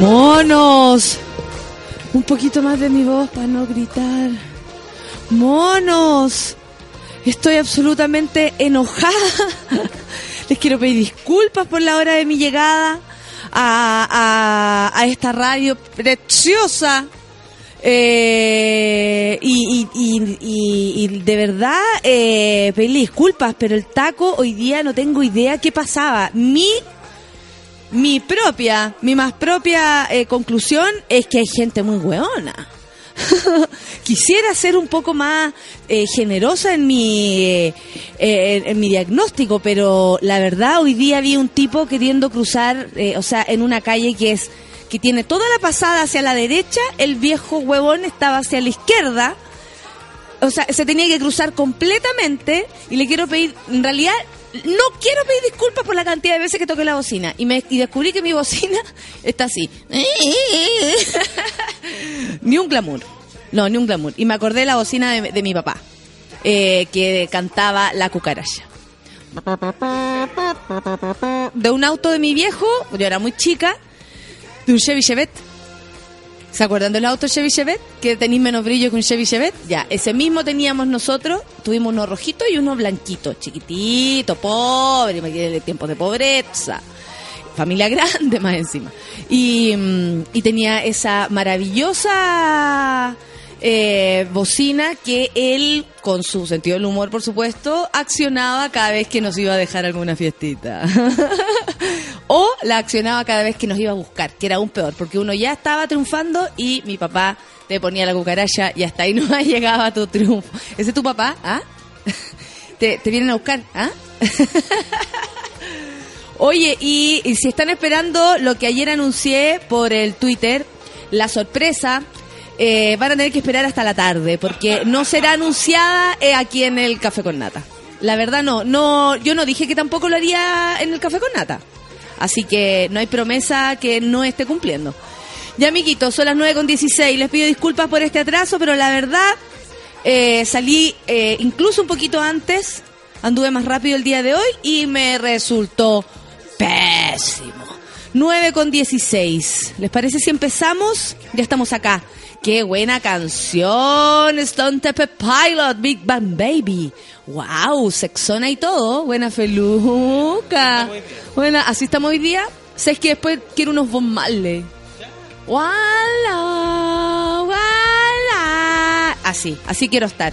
Monos. Un poquito más de mi voz para no gritar. Monos. Estoy absolutamente enojada. Les quiero pedir disculpas por la hora de mi llegada a, a, a esta radio preciosa. Eh, y, y, y, de verdad, eh, pedirle disculpas, pero el taco hoy día no tengo idea qué pasaba. Mi mi propia, mi más propia eh, conclusión es que hay gente muy hueona. Quisiera ser un poco más eh, generosa en mi, eh, en, en mi diagnóstico, pero la verdad hoy día vi un tipo queriendo cruzar, eh, o sea, en una calle que es que tiene toda la pasada hacia la derecha, el viejo huevón estaba hacia la izquierda. O sea, se tenía que cruzar completamente y le quiero pedir, en realidad, no quiero pedir disculpas por la cantidad de veces que toqué la bocina. Y, me, y descubrí que mi bocina está así. ni un glamour. No, ni un glamour. Y me acordé de la bocina de, de mi papá, eh, que cantaba La cucaracha. De un auto de mi viejo, yo era muy chica, de un Chevy Chevette. ¿Se acuerdan del auto Chevy Chevette? Que tenéis menos brillo que un Chevy Chevette. Ya, ese mismo teníamos nosotros. Tuvimos uno rojito y uno blanquito, chiquitito, pobre, imagínate tiempos de pobreza. Familia grande más encima. Y, mm, y tenía esa maravillosa eh, bocina que él, con su sentido del humor, por supuesto, accionaba cada vez que nos iba a dejar alguna fiestita. o la accionaba cada vez que nos iba a buscar, que era aún peor, porque uno ya estaba triunfando y mi papá te ponía la cucaracha y hasta ahí no llegaba tu triunfo. ¿Ese es tu papá? ¿Ah? ¿Te, vienen a buscar? ¿Ah? Oye, y si están esperando lo que ayer anuncié por el Twitter, la sorpresa, eh, van a tener que esperar hasta la tarde, porque no será anunciada eh, aquí en el Café con Nata. La verdad no, no, yo no dije que tampoco lo haría en el Café con Nata. Así que no hay promesa que no esté cumpliendo. Ya, amiguitos, son las 9 con 16. Les pido disculpas por este atraso, pero la verdad, eh, salí eh, incluso un poquito antes. Anduve más rápido el día de hoy y me resultó pésimo. 9 con 16. ¿Les parece si empezamos? Ya estamos acá. Qué buena canción. Stone Temple Pilot, Big Bang Baby. Wow, sexona y todo. Buena feluca. Buena, así estamos hoy día. ¿Sabes que después quiero unos Von Marley? Wala, wala. Así, así quiero estar.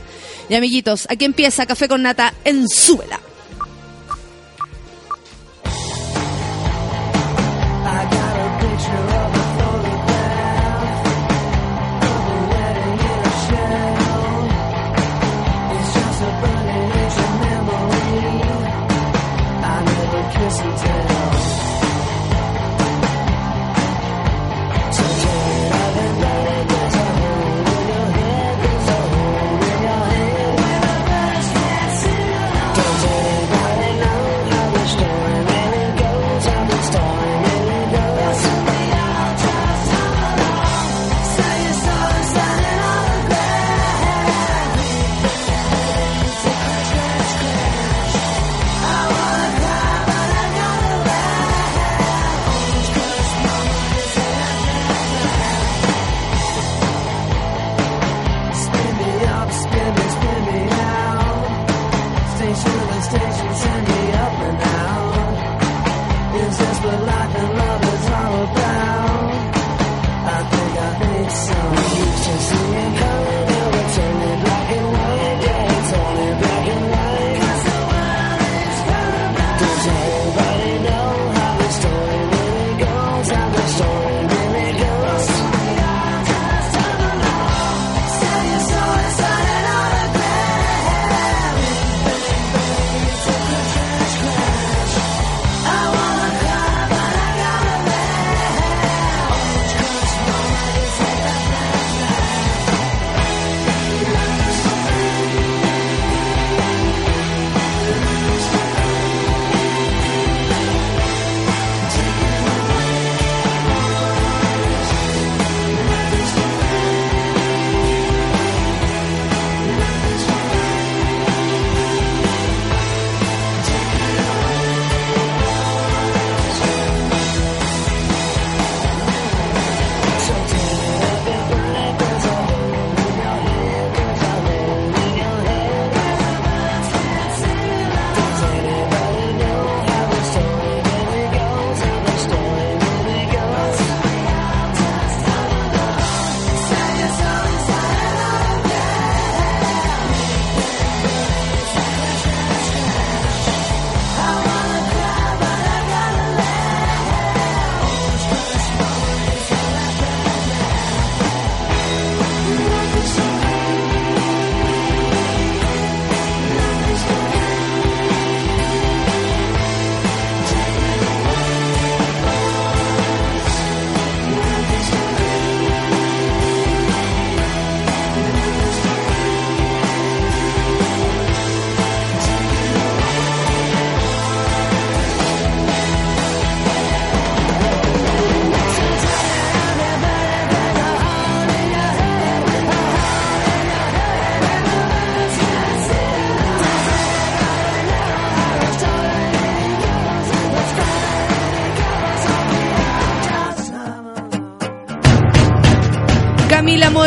Y amiguitos, aquí empieza Café con Nata en Súbela.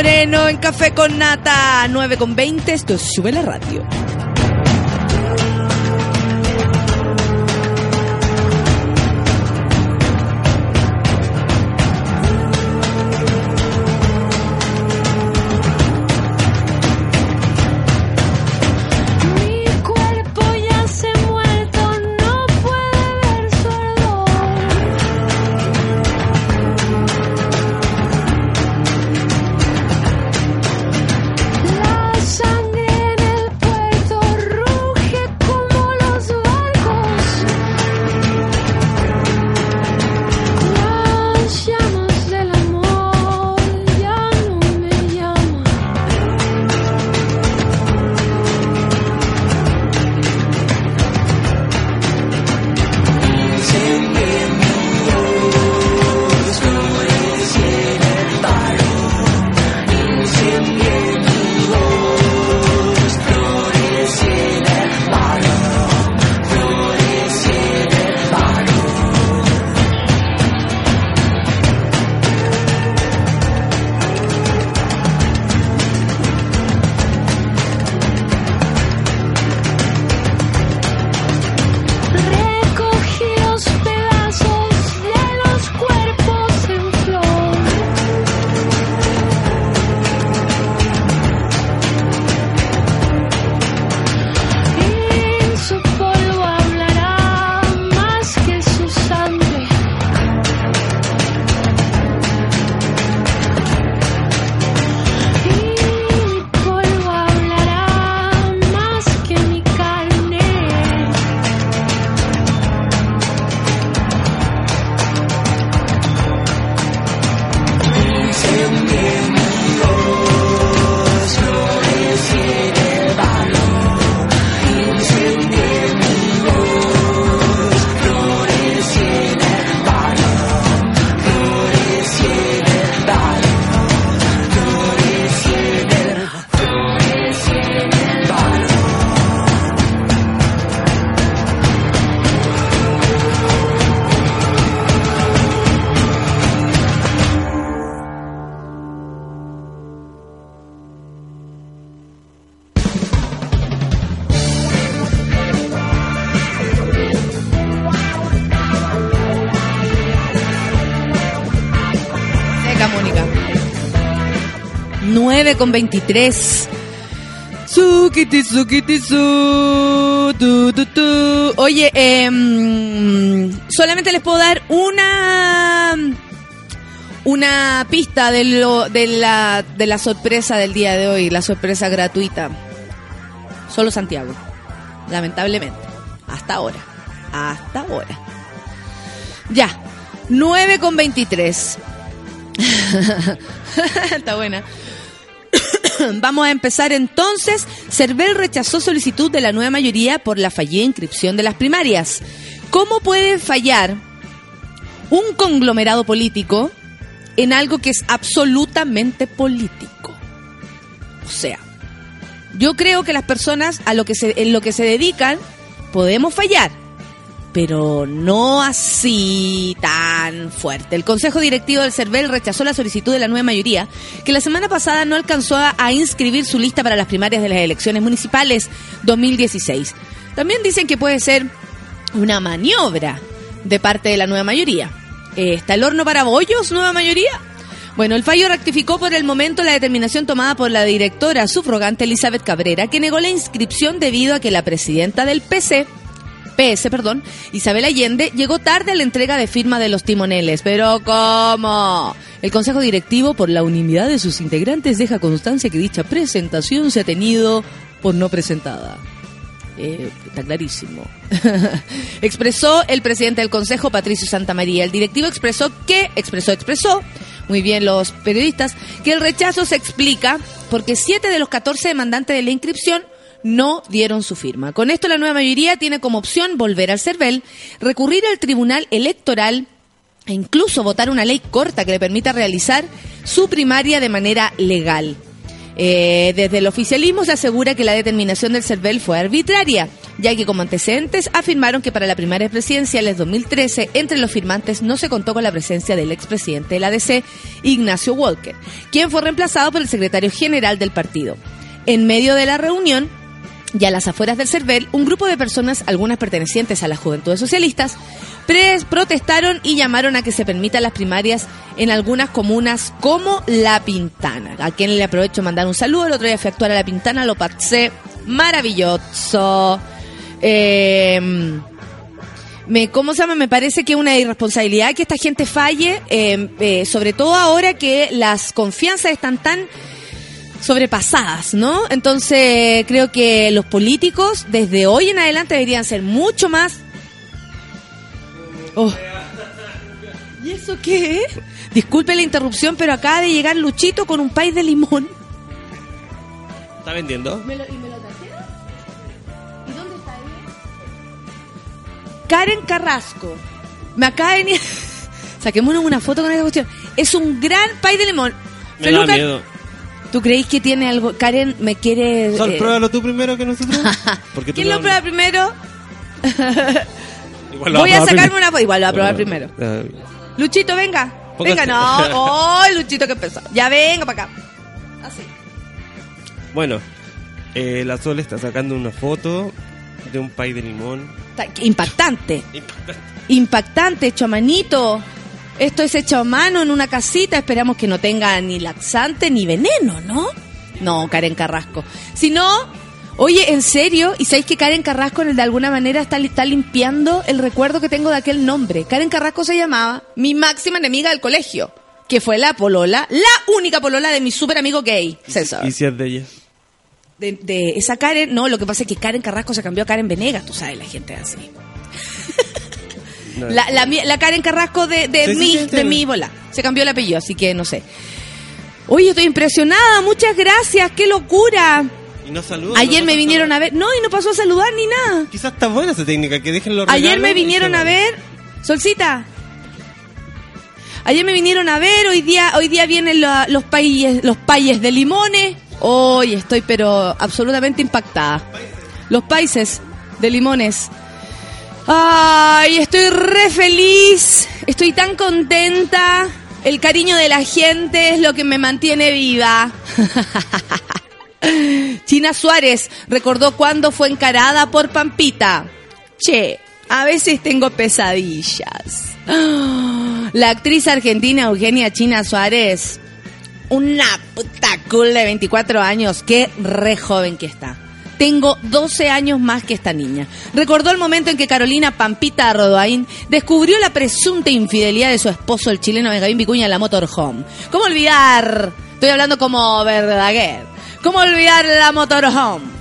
Moreno en Café con Nata, 9 con 20. Esto es Sube la Radio. Con 23. Sukiti, sukiti, su, tu, tu, tu. Oye, eh, solamente les puedo dar una una pista de, lo, de, la, de la sorpresa del día de hoy, la sorpresa gratuita. Solo Santiago, lamentablemente. Hasta ahora. Hasta ahora. Ya, 9 con 23. Está buena. Vamos a empezar entonces. Cervel rechazó solicitud de la nueva mayoría por la fallida inscripción de las primarias. ¿Cómo puede fallar un conglomerado político en algo que es absolutamente político? O sea, yo creo que las personas a lo que se, en lo que se dedican podemos fallar pero no así tan fuerte. El Consejo Directivo del CERVEL rechazó la solicitud de la nueva mayoría, que la semana pasada no alcanzó a, inscribir su lista para las primarias de las elecciones municipales 2016. También dicen que puede ser una maniobra de parte de la nueva mayoría. ¿Está el horno para bollos, nueva mayoría? Bueno, el fallo rectificó por el momento la determinación tomada por la directora subrogante Elizabeth Cabrera, que negó la inscripción debido a que la presidenta del PC, PS, perdón, Isabel Allende, llegó tarde a la entrega de firma de los timoneles. Pero ¿cómo? El Consejo Directivo, por la unanimidad de sus integrantes, deja constancia que dicha presentación se ha tenido por no presentada. Eh, está clarísimo. expresó el presidente del Consejo, Patricio Santamaría. El directivo expresó que, expresó, expresó, muy bien los periodistas, que el rechazo se explica porque siete de los 14 demandantes de la inscripción no dieron su firma. Con esto la nueva mayoría tiene como opción volver al CERVEL, recurrir al Tribunal Electoral e incluso votar una ley corta que le permita realizar su primaria de manera legal. Eh, desde el oficialismo se asegura que la determinación del CERVEL fue arbitraria, ya que como antecedentes afirmaron que para la primaria presidenciales 2013, entre los firmantes no se contó con la presencia del expresidente de la ADC, Ignacio Walker, quien fue reemplazado por el secretario general del partido. En medio de la reunión, y a las afueras del CERVEL, un grupo de personas, algunas pertenecientes a las juventudes socialistas, protestaron y llamaron a que se permitan las primarias en algunas comunas como La Pintana. A quien le aprovecho mandar un saludo. El otro día fui a actuar a La Pintana, lo pasé maravilloso. Eh, me, ¿Cómo se llama? Me parece que es una irresponsabilidad que esta gente falle, eh, eh, sobre todo ahora que las confianzas están tan sobrepasadas, ¿no? Entonces creo que los políticos desde hoy en adelante deberían ser mucho más... Oh. ¿Y eso qué? Disculpe la interrupción, pero acaba de llegar Luchito con un país de limón. ¿Está vendiendo? ¿Me lo, ¿Y me lo trajeron? ¿Y dónde está ella? Karen Carrasco. Me acaba de venir... Saquémonos una foto con esta cuestión. Es un gran país de limón. Me da Feluca, miedo. ¿Tú creéis que tiene algo? Karen me quiere... Sol, eh, pruébalo tú primero que nosotros. Porque ¿Quién lo prueba primero? Igual lo Voy a sacarme primero. una foto. Igual lo voy a probar primero. Luchito, venga. Póngase. Venga, no. ¡Ay, Luchito, qué pesado! Ya venga para acá. Así. Bueno, eh, la Sol está sacando una foto de un pay de limón. Impactante. Impactante. Impactante, hecho a manito. Esto es hecho a mano en una casita. Esperamos que no tenga ni laxante ni veneno, ¿no? No, Karen Carrasco. Si no, oye, en serio, ¿y sabéis que Karen Carrasco de alguna manera está, está limpiando el recuerdo que tengo de aquel nombre? Karen Carrasco se llamaba mi máxima enemiga del colegio, que fue la polola, la única polola de mi súper amigo gay, César. ¿Y si es de ella? De, de esa Karen, no, lo que pasa es que Karen Carrasco se cambió a Karen Venegas, tú sabes, la gente es así. No. La, la, mi- la Karen Carrasco de, de Sí, sí, mí, sí, de mi bola. Se cambió el apellido, así que no sé. Oye, estoy impresionada, muchas gracias, qué locura. Y no saluda. Ayer no me vinieron a ver, no, y no pasó a saludar ni nada. Quizás está buena esa técnica, que dejen los Ayer me vinieron a ver, Solcita. Ayer me vinieron a ver, hoy día, hoy día vienen la- los países, los payes de limones. Hoy estoy pero absolutamente impactada. Los países de limones. Ay, estoy re feliz, estoy tan contenta. El cariño de la gente es lo que me mantiene viva. China Suárez recordó cuando fue encarada por Pampita. Che, a veces tengo pesadillas. La actriz argentina Eugenia China Suárez, una puta cool de 24 años, qué re joven que está. Tengo 12 años más que esta niña. Recordó el momento en que Carolina Pampita Rodoain descubrió la presunta infidelidad de su esposo, el chileno Benjamín Vicuña, en la motorhome. ¿Cómo olvidar? Estoy hablando como Verdaguer. ¿Cómo olvidar la motorhome?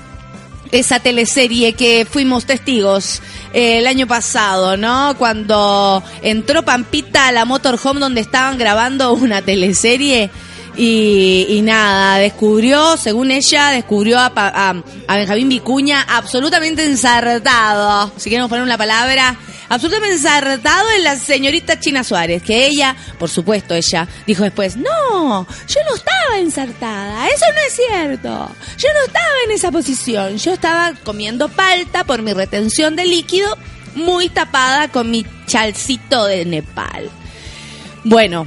esa teleserie que fuimos testigos eh, el año pasado, ¿no? Cuando entró Pampita a la motorhome donde estaban grabando una teleserie y, nada, descubrió, según ella, descubrió a, a- a Benjamín Vicuña absolutamente ensartado, si queremos poner una palabra, absolutamente ensartado en la señorita China Suárez, que ella, por supuesto, ella dijo después, no, yo no estaba ensartada, eso no es cierto, yo no estaba en esa posición, yo estaba comiendo palta por mi retención de líquido, muy tapada con mi chalcito de Nepal. Bueno,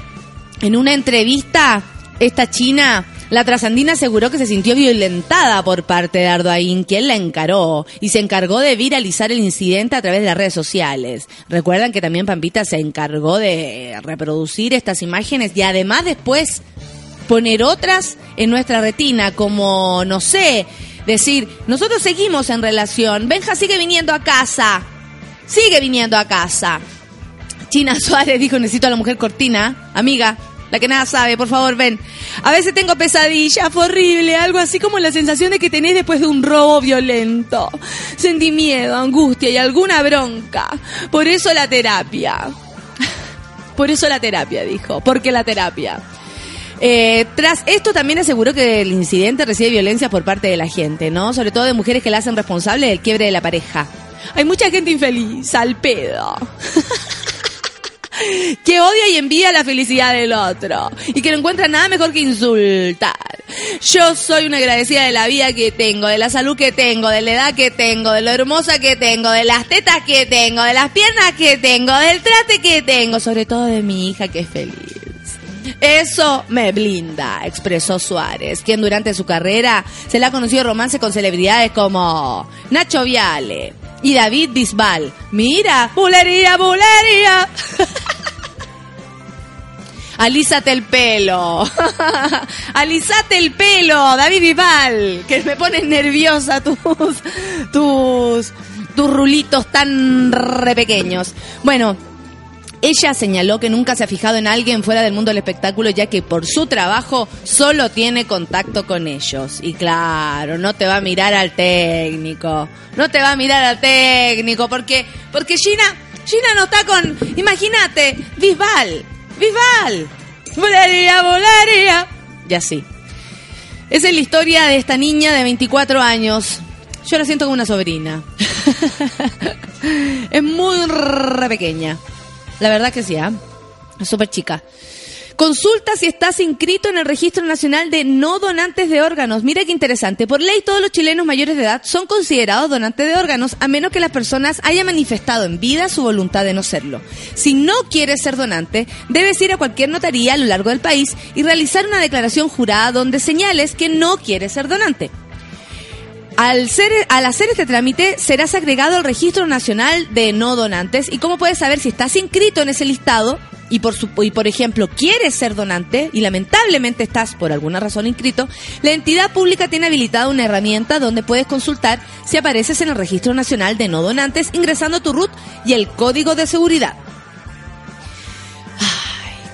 en una entrevista, esta china, la trasandina aseguró que se sintió violentada por parte de Ardoain, quien la encaró y se encargó de viralizar el incidente a través de las redes sociales. Recuerdan que también Pampita se encargó de reproducir estas imágenes y además después poner otras en nuestra retina, como, no sé, decir, nosotros seguimos en relación, Benja sigue viniendo a casa, sigue viniendo a casa. China Suárez dijo, necesito a la mujer cortina, amiga, la que nada sabe, por favor, ven. A veces tengo pesadillas, horrible, algo así como la sensación de que tenés después de un robo violento. Sentí miedo, angustia y alguna bronca. Por eso la terapia. Por eso la terapia, dijo. Porque la terapia. Eh, tras esto también aseguró que el incidente recibe violencia por parte de la gente, ¿no? Sobre todo de mujeres que la hacen responsable del quiebre de la pareja. Hay mucha gente infeliz, al pedo. que odia y envía la felicidad del otro y que no encuentra nada mejor que insultar. Yo soy una agradecida de la vida que tengo, de la salud que tengo, de la edad que tengo, de lo hermosa que tengo, de las tetas que tengo, de las piernas que tengo, del trate que tengo, sobre todo de mi hija que es feliz. Eso me blinda, expresó Suárez, quien durante su carrera se le ha conocido romance con celebridades como Nacho Viale y David Bisbal. Mira, bulería, bulería. Alízate el pelo. Alízate el pelo, David Bisbal. Que me ponen nerviosa tus, tus, tus rulitos tan re pequeños. Bueno, ella señaló que nunca se ha fijado en alguien fuera del mundo del espectáculo ya que por su trabajo solo tiene contacto con ellos. Y claro, no te va a mirar al técnico. No te va a mirar al técnico porque porque Gina Gina no está con, imagínate, Bisbal. Bisbal. Volaría, volaría. Y así. Esa es la historia de esta niña de 24 años. Yo la siento como una sobrina. es muy pequeña. La verdad que sí. Es súper chica. Consulta si estás inscrito en el Registro Nacional de No Donantes de Órganos. Mira qué interesante. Por ley, todos los chilenos mayores de edad son considerados donantes de órganos, a menos que las personas hayan manifestado en vida su voluntad de no serlo. Si no quieres ser donante, debes ir a cualquier notaría a lo largo del país y realizar una declaración jurada donde señales que no quieres ser donante. Al, ser, al hacer este trámite, serás agregado al Registro Nacional de No Donantes. ¿Y cómo puedes saber si estás inscrito en ese listado? Y por, su, y por ejemplo, quieres ser donante y lamentablemente estás por alguna razón inscrito, la entidad pública tiene habilitada una herramienta donde puedes consultar si apareces en el Registro Nacional de No Donantes ingresando tu RUT y el código de seguridad.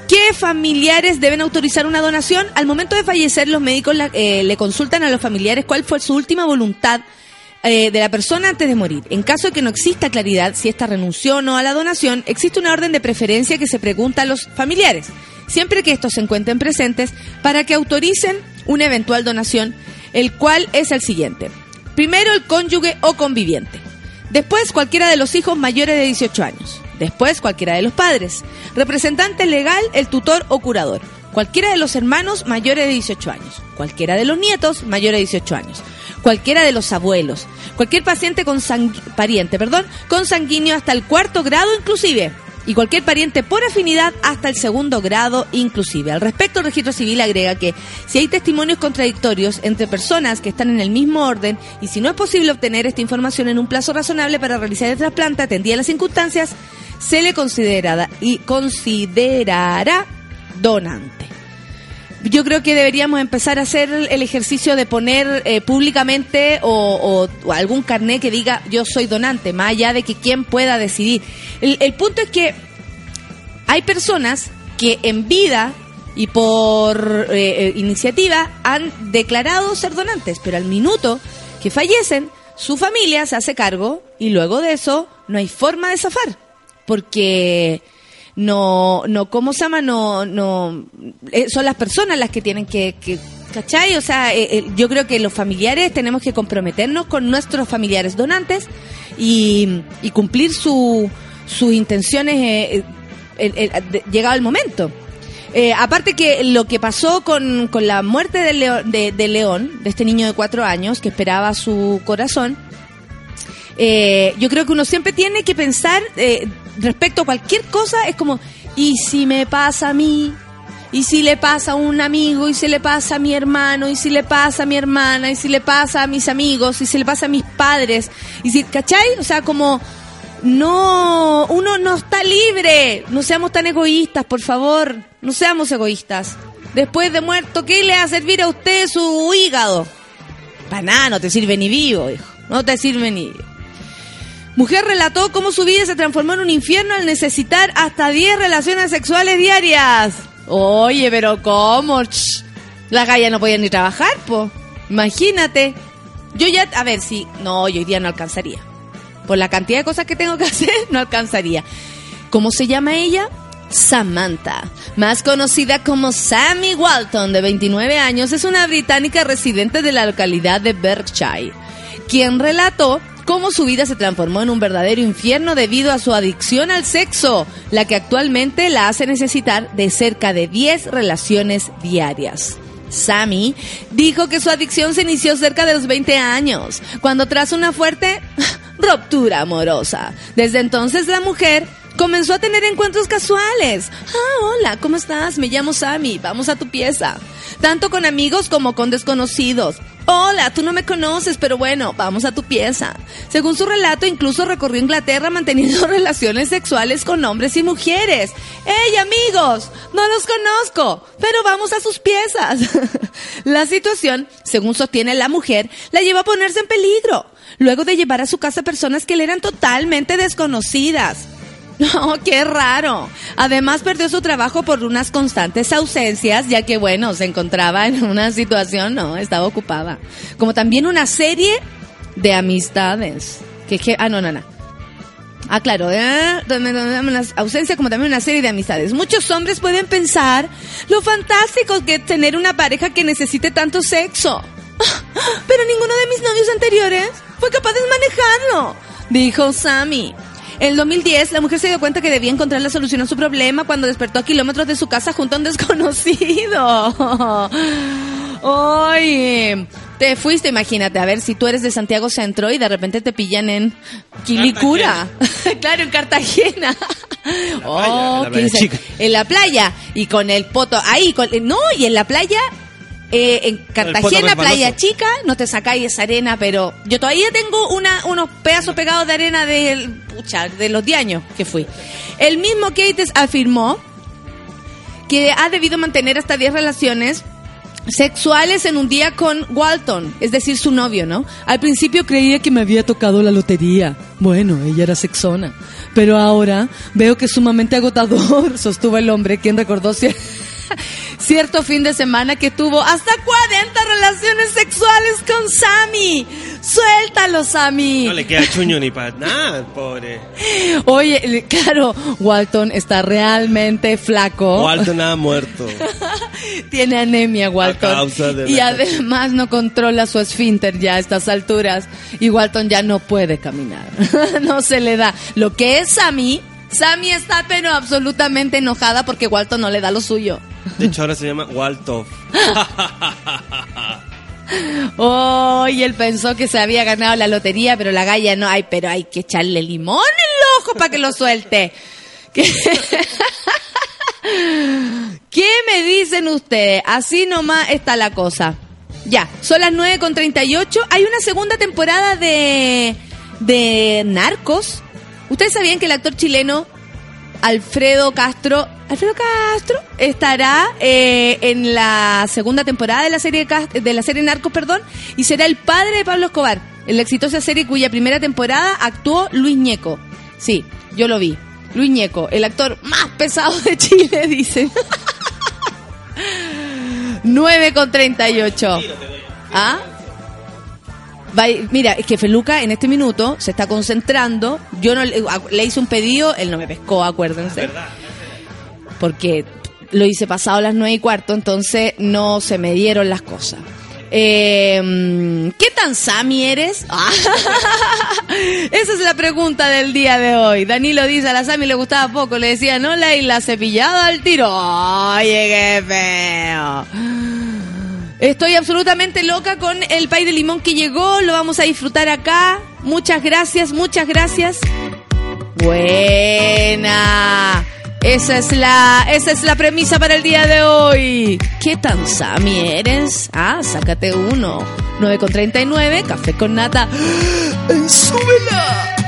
¿Qué familiares deben autorizar una donación? Al momento de fallecer, los médicos la- eh, le consultan a los familiares cuál fue su última voluntad eh, de la persona antes de morir. En caso de que no exista claridad si ésta renunció o no a la donación, existe una orden de preferencia que se pregunta a los familiares, siempre que estos se encuentren presentes, para que autoricen una eventual donación, el cual es el siguiente. Primero, el cónyuge o conviviente. Después, cualquiera de los hijos mayores de 18 años. Después, cualquiera de los padres. Representante legal, el tutor o curador. Cualquiera de los hermanos mayores de 18 años. Cualquiera de los nietos mayores de 18 años. Cualquiera de los abuelos. Cualquier paciente con pariente, perdón, consanguíneo hasta el cuarto grado inclusive. Y cualquier pariente por afinidad hasta el segundo grado inclusive. Al respecto, el registro civil agrega que si hay testimonios contradictorios entre personas que están en el mismo orden y si no es posible obtener esta información en un plazo razonable para realizar el trasplante atendida las circunstancias, se le considerará y considerará donante. Yo creo que deberíamos empezar a hacer el ejercicio de poner eh, públicamente o, algún carnet que diga yo soy donante, más allá de que quien pueda decidir. El, el punto es que hay personas que en vida y por eh, eh, iniciativa han declarado ser donantes, pero al minuto que fallecen, su familia se hace cargo y luego de eso no hay forma de zafar, porque no, no, ¿cómo se llama? No, no, eh, son las personas las que tienen que, que. O sea, eh, eh, yo creo que los familiares tenemos que comprometernos con nuestros familiares donantes y, y cumplir su, sus intenciones llegado el momento. Aparte que lo que pasó con, con la muerte de, de León, de este niño de cuatro años que esperaba su corazón, eh, yo creo que uno siempre tiene que pensar eh, respecto a cualquier cosa, es como, ¿y si me pasa a mí? ¿Y si le pasa a un amigo? ¿Y si le pasa a mi hermano? ¿Y si le pasa a mi hermana? ¿Y si le pasa a mis amigos? ¿Y si le pasa a mis padres? ¿Y si, cachai? O sea, como, no, uno no está libre. No seamos tan egoístas, por favor. No seamos egoístas. Después de muerto, ¿qué le va a servir a usted su hígado? Para nada, no te sirve ni vivo, hijo. No te sirve ni vivo. Mujer relató cómo su vida se transformó en un infierno al necesitar hasta 10 relaciones sexuales diarias. Oye, pero ¿cómo? Ch, La galla no podía ni trabajar, po. Imagínate. Yo ya, a ver, si, no, yo hoy día no alcanzaría. Por la cantidad de cosas que tengo que hacer, no alcanzaría. ¿Cómo se llama ella? Samantha, más conocida como Sammy Walton, de 29 años, es una británica residente de la localidad de Berkshire, quien relató cómo su vida se transformó en un verdadero infierno debido a su adicción al sexo, la que actualmente la hace necesitar de cerca de 10 relaciones diarias. Sammy dijo que su adicción se inició cerca de los 20 años, cuando tras una fuerte ruptura amorosa. Desde entonces la mujer comenzó a tener encuentros casuales. Ah, hola, ¿cómo estás? Me llamo Sammy, vamos a tu pieza. Tanto con amigos como con desconocidos. Hola, tú no me conoces, pero bueno, vamos a tu pieza. Según su relato, incluso recorrió Inglaterra manteniendo relaciones sexuales con hombres y mujeres. ¡Hey, amigos! No los conozco, pero vamos a sus piezas. la situación, según sostiene la mujer, la llevó a ponerse en peligro, luego de llevar a su casa personas que le eran totalmente desconocidas. No, qué raro. Además perdió su trabajo por unas constantes ausencias, ya que bueno, se encontraba en una situación, no, estaba ocupada. Como también una serie de amistades. Que, que ah, no, no, no. Ah, claro, ¿eh? una ausencia como también una serie de amistades. Muchos hombres pueden pensar lo fantástico que es tener una pareja que necesite tanto sexo. Pero ninguno de mis novios anteriores fue capaz de manejarlo, dijo Sammy. En el 2010, la mujer se dio cuenta que debía encontrar la solución a su problema cuando despertó a kilómetros de su casa junto a un desconocido. Oye, te fuiste, imagínate, a ver si tú eres de Santiago Centro y de repente te pillan en Quilicura. claro, en Cartagena. oh, en la playa y con el poto ahí, con, no, y en la playa eh, en Cartagena, Playa Chica, no te sacáis esa arena, pero yo todavía tengo una, unos pedazos pegados de arena de, pucha, de los 10 años que fui. El mismo Kates afirmó que ha debido mantener hasta 10 relaciones sexuales en un día con Walton, es decir, su novio, ¿no? Al principio creía que me había tocado la lotería. Bueno, ella era sexona. Pero ahora veo que es sumamente agotador, sostuvo el hombre, quien recordó si cierto fin de semana que tuvo hasta 40 relaciones sexuales con Sammy. Suéltalo, Sammy. No le queda chuño ni para nada, pobre. Oye, claro, Walton está realmente flaco. Walton ha muerto. Tiene anemia, Walton. y además no controla su esfínter ya a estas alturas. Y Walton ya no puede caminar. no se le da. Lo que es Sammy Sammy está pero absolutamente enojada porque Walton no le da lo suyo. De hecho, ahora se llama Walto. oh, y él pensó que se había ganado la lotería, pero la galla no. Ay, pero hay que echarle limón en el ojo para que lo suelte. ¿Qué? ¿Qué me dicen ustedes? Así nomás está la cosa. Ya, son las 9.38. Hay una segunda temporada de, de Narcos. ¿Ustedes sabían que el actor chileno Alfredo Castro, Alfredo Castro estará eh, en la segunda temporada de la serie de la serie Narcos, perdón, y será el padre de Pablo Escobar, en la exitosa serie cuya primera temporada actuó Luis Ñeco. Sí, yo lo vi. Luis Ñeco, el actor más pesado de Chile, dice. 9 con 38. ¿Ah? Mira, es que Feluca en este minuto se está concentrando. Yo no le, hice un pedido, él no me pescó, acuérdense. Porque lo hice pasado a las nueve y cuarto, entonces no se me dieron las cosas. Eh, ¿Qué tan Sami eres? Esa es la pregunta del día de hoy. Danilo dice, a la Sami le gustaba poco. Le decía, no, la isla cepillada al tiro. Oye, qué feo. Estoy absolutamente loca con el pay de limón que llegó. Lo vamos a disfrutar acá. Muchas gracias, muchas gracias. Buena. Esa es la, esa es la premisa para el día de hoy. ¿Qué tan Sami eres? Ah, sácate uno. 9 con 39, café con nata. ¡Súbela!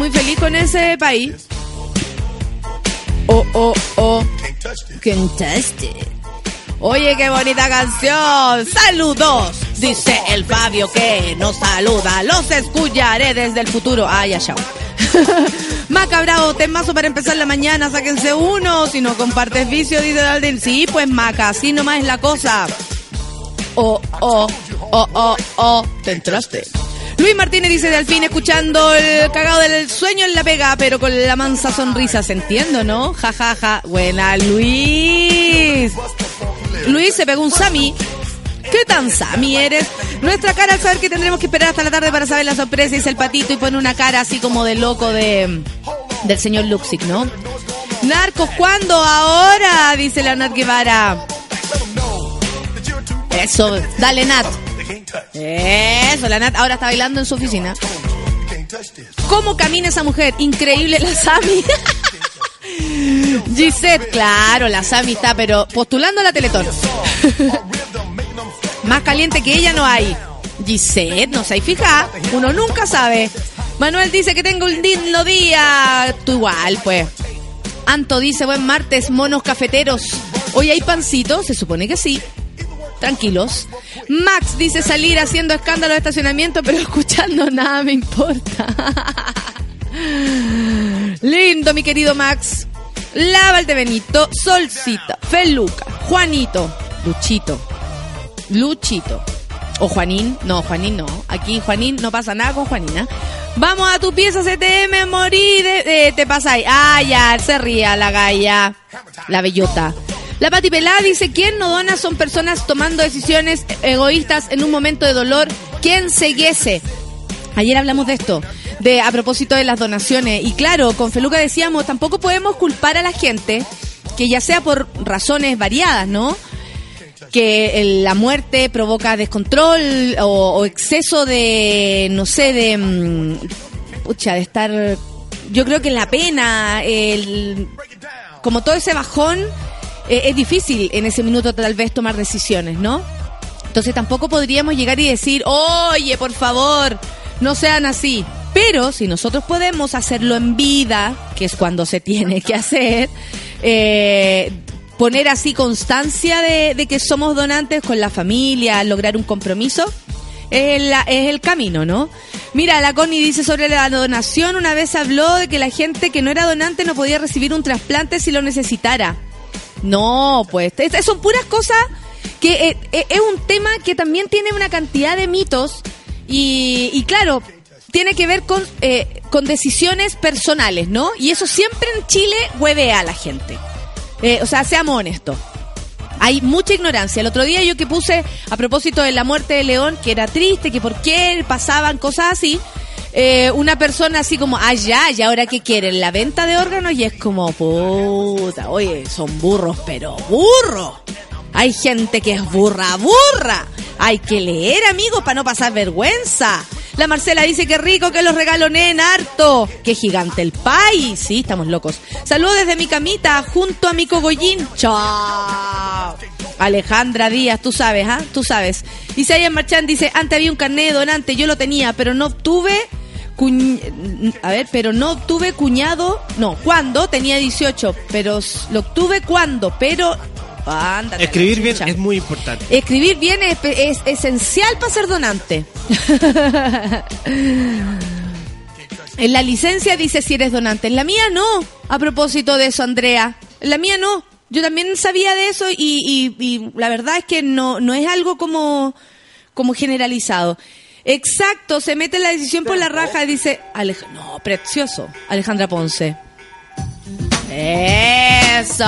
Muy feliz con ese país. Oh, oh, oh. It. Oye, qué bonita canción. Saludos. Dice el Fabio que nos saluda. Los escucharé desde el futuro. Ay, ya, chao. Maca Bravo, temazo para empezar la mañana. Sáquense uno. Si no compartes vicio, dice Dalden. Sí, pues Maca, así nomás es la cosa. Oh, oh, oh, oh, oh. Te entraste. Luis Martínez dice de al fin escuchando el cagado del sueño en la pega, pero con la mansa sonrisa, se entiendo, ¿no? Ja, ja, ja. Buena, Luis. Luis se pegó un Sami. ¿Qué tan Sami eres? Nuestra cara al saber que tendremos que esperar hasta la tarde para saber la sorpresa, dice el patito y pone una cara así como de loco de del señor Luxic, ¿no? Narcos, ¿cuándo? Ahora, dice Leonard Guevara. Eso, dale Nat. Eso, la Nat ahora está bailando en su oficina. ¿Cómo camina esa mujer? Increíble la Sami. Gisette, claro, la Sami está, pero postulando a la Teletón. Más caliente que ella no hay. Gisette, no sé, fija, uno nunca sabe. Manuel dice que tengo un lindo día. Tú igual, pues. Anto dice, buen martes, monos cafeteros. Hoy hay pancito, se supone que sí. Tranquilos. Max dice salir haciendo escándalo de estacionamiento, pero escuchando nada me importa. Lindo, mi querido Max. Lava el de Benito, Solcita, Feluca, Juanito, Luchito, Luchito. O Juanín, no, Juanín no. Aquí Juanín no pasa nada con Juanina. Vamos a tu pieza CTM, morir. Eh, te pasáis. Ah, ya, se ría la galla. La bellota. La Pati Pelá dice, ¿quién no dona son personas tomando decisiones egoístas en un momento de dolor? ¿Quién se guese? Ayer hablamos de esto, de a propósito de las donaciones. Y claro, con Feluca decíamos, tampoco podemos culpar a la gente, que ya sea por razones variadas, ¿no? que la muerte provoca descontrol o, o exceso de, no sé, de, mm, pucha, de estar, yo creo que la pena, el, como todo ese bajón, eh, es difícil en ese minuto tal vez tomar decisiones, ¿no? Entonces tampoco podríamos llegar y decir, oye, por favor, no sean así. Pero si nosotros podemos hacerlo en vida, que es cuando se tiene que hacer, eh, poner así constancia de, que somos donantes con la familia, lograr un compromiso, es, la- es el camino, ¿no? Mira, la Connie dice sobre la donación, una vez habló de que la gente que no era donante no podía recibir un trasplante si lo necesitara. No, pues, es- son puras cosas que eh, eh, es un tema que también tiene una cantidad de mitos y, y claro, tiene que ver con, eh, con decisiones personales, ¿no? Y eso siempre en Chile huevea a la gente. Eh, o sea, seamos honestos. Hay mucha ignorancia. El otro día yo que puse a propósito de la muerte de León, que era triste, que por qué pasaban cosas así, eh, una persona así como, ah, ¿y ahora qué quieren? La venta de órganos y es como, puta, oye, son burros, pero burros. Hay gente que es burra, burra. Hay que leer, amigos, para no pasar vergüenza. La Marcela dice que rico que los regaloneen harto. Qué gigante el país. Sí, estamos locos. Saludos desde mi camita junto a mi cogollín. Chao. Alejandra Díaz, tú sabes, ¿ah? Tú sabes. Isaías Marchán dice, antes había un carnet de donante, yo lo tenía, pero no obtuve... cuñ- A ver, pero no obtuve cuñado... No, ¿cuándo? Tenía 18, pero lo obtuve cuando, pero... La Escribir bien es muy importante. Escribir bien es, es esencial para ser donante. en la licencia dice si eres donante. En la mía no. A propósito de eso, Andrea. En la mía no. Yo también sabía de eso y, y- y la verdad es que no, no es algo como, como generalizado. Exacto, se mete la decisión por la raja, dice Alej no, precioso, Alejandra Ponce. Eso.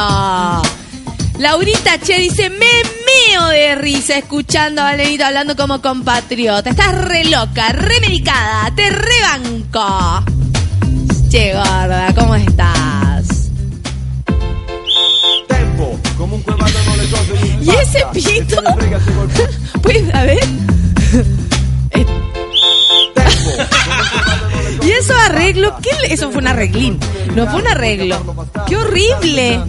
Laurita Che dice, me meo de risa escuchando a Valenito hablando como compatriota. Estás re loca, re medicada, te rebanco. Che, gorda, ¿cómo estás? Tempo, comunque vadano le cose di ¿Y ese pito? Pues, a ver. ¿Y esos arreglos? ¿Qué? Eso fue un arreglín. No fue un arreglo. ¡Qué horrible!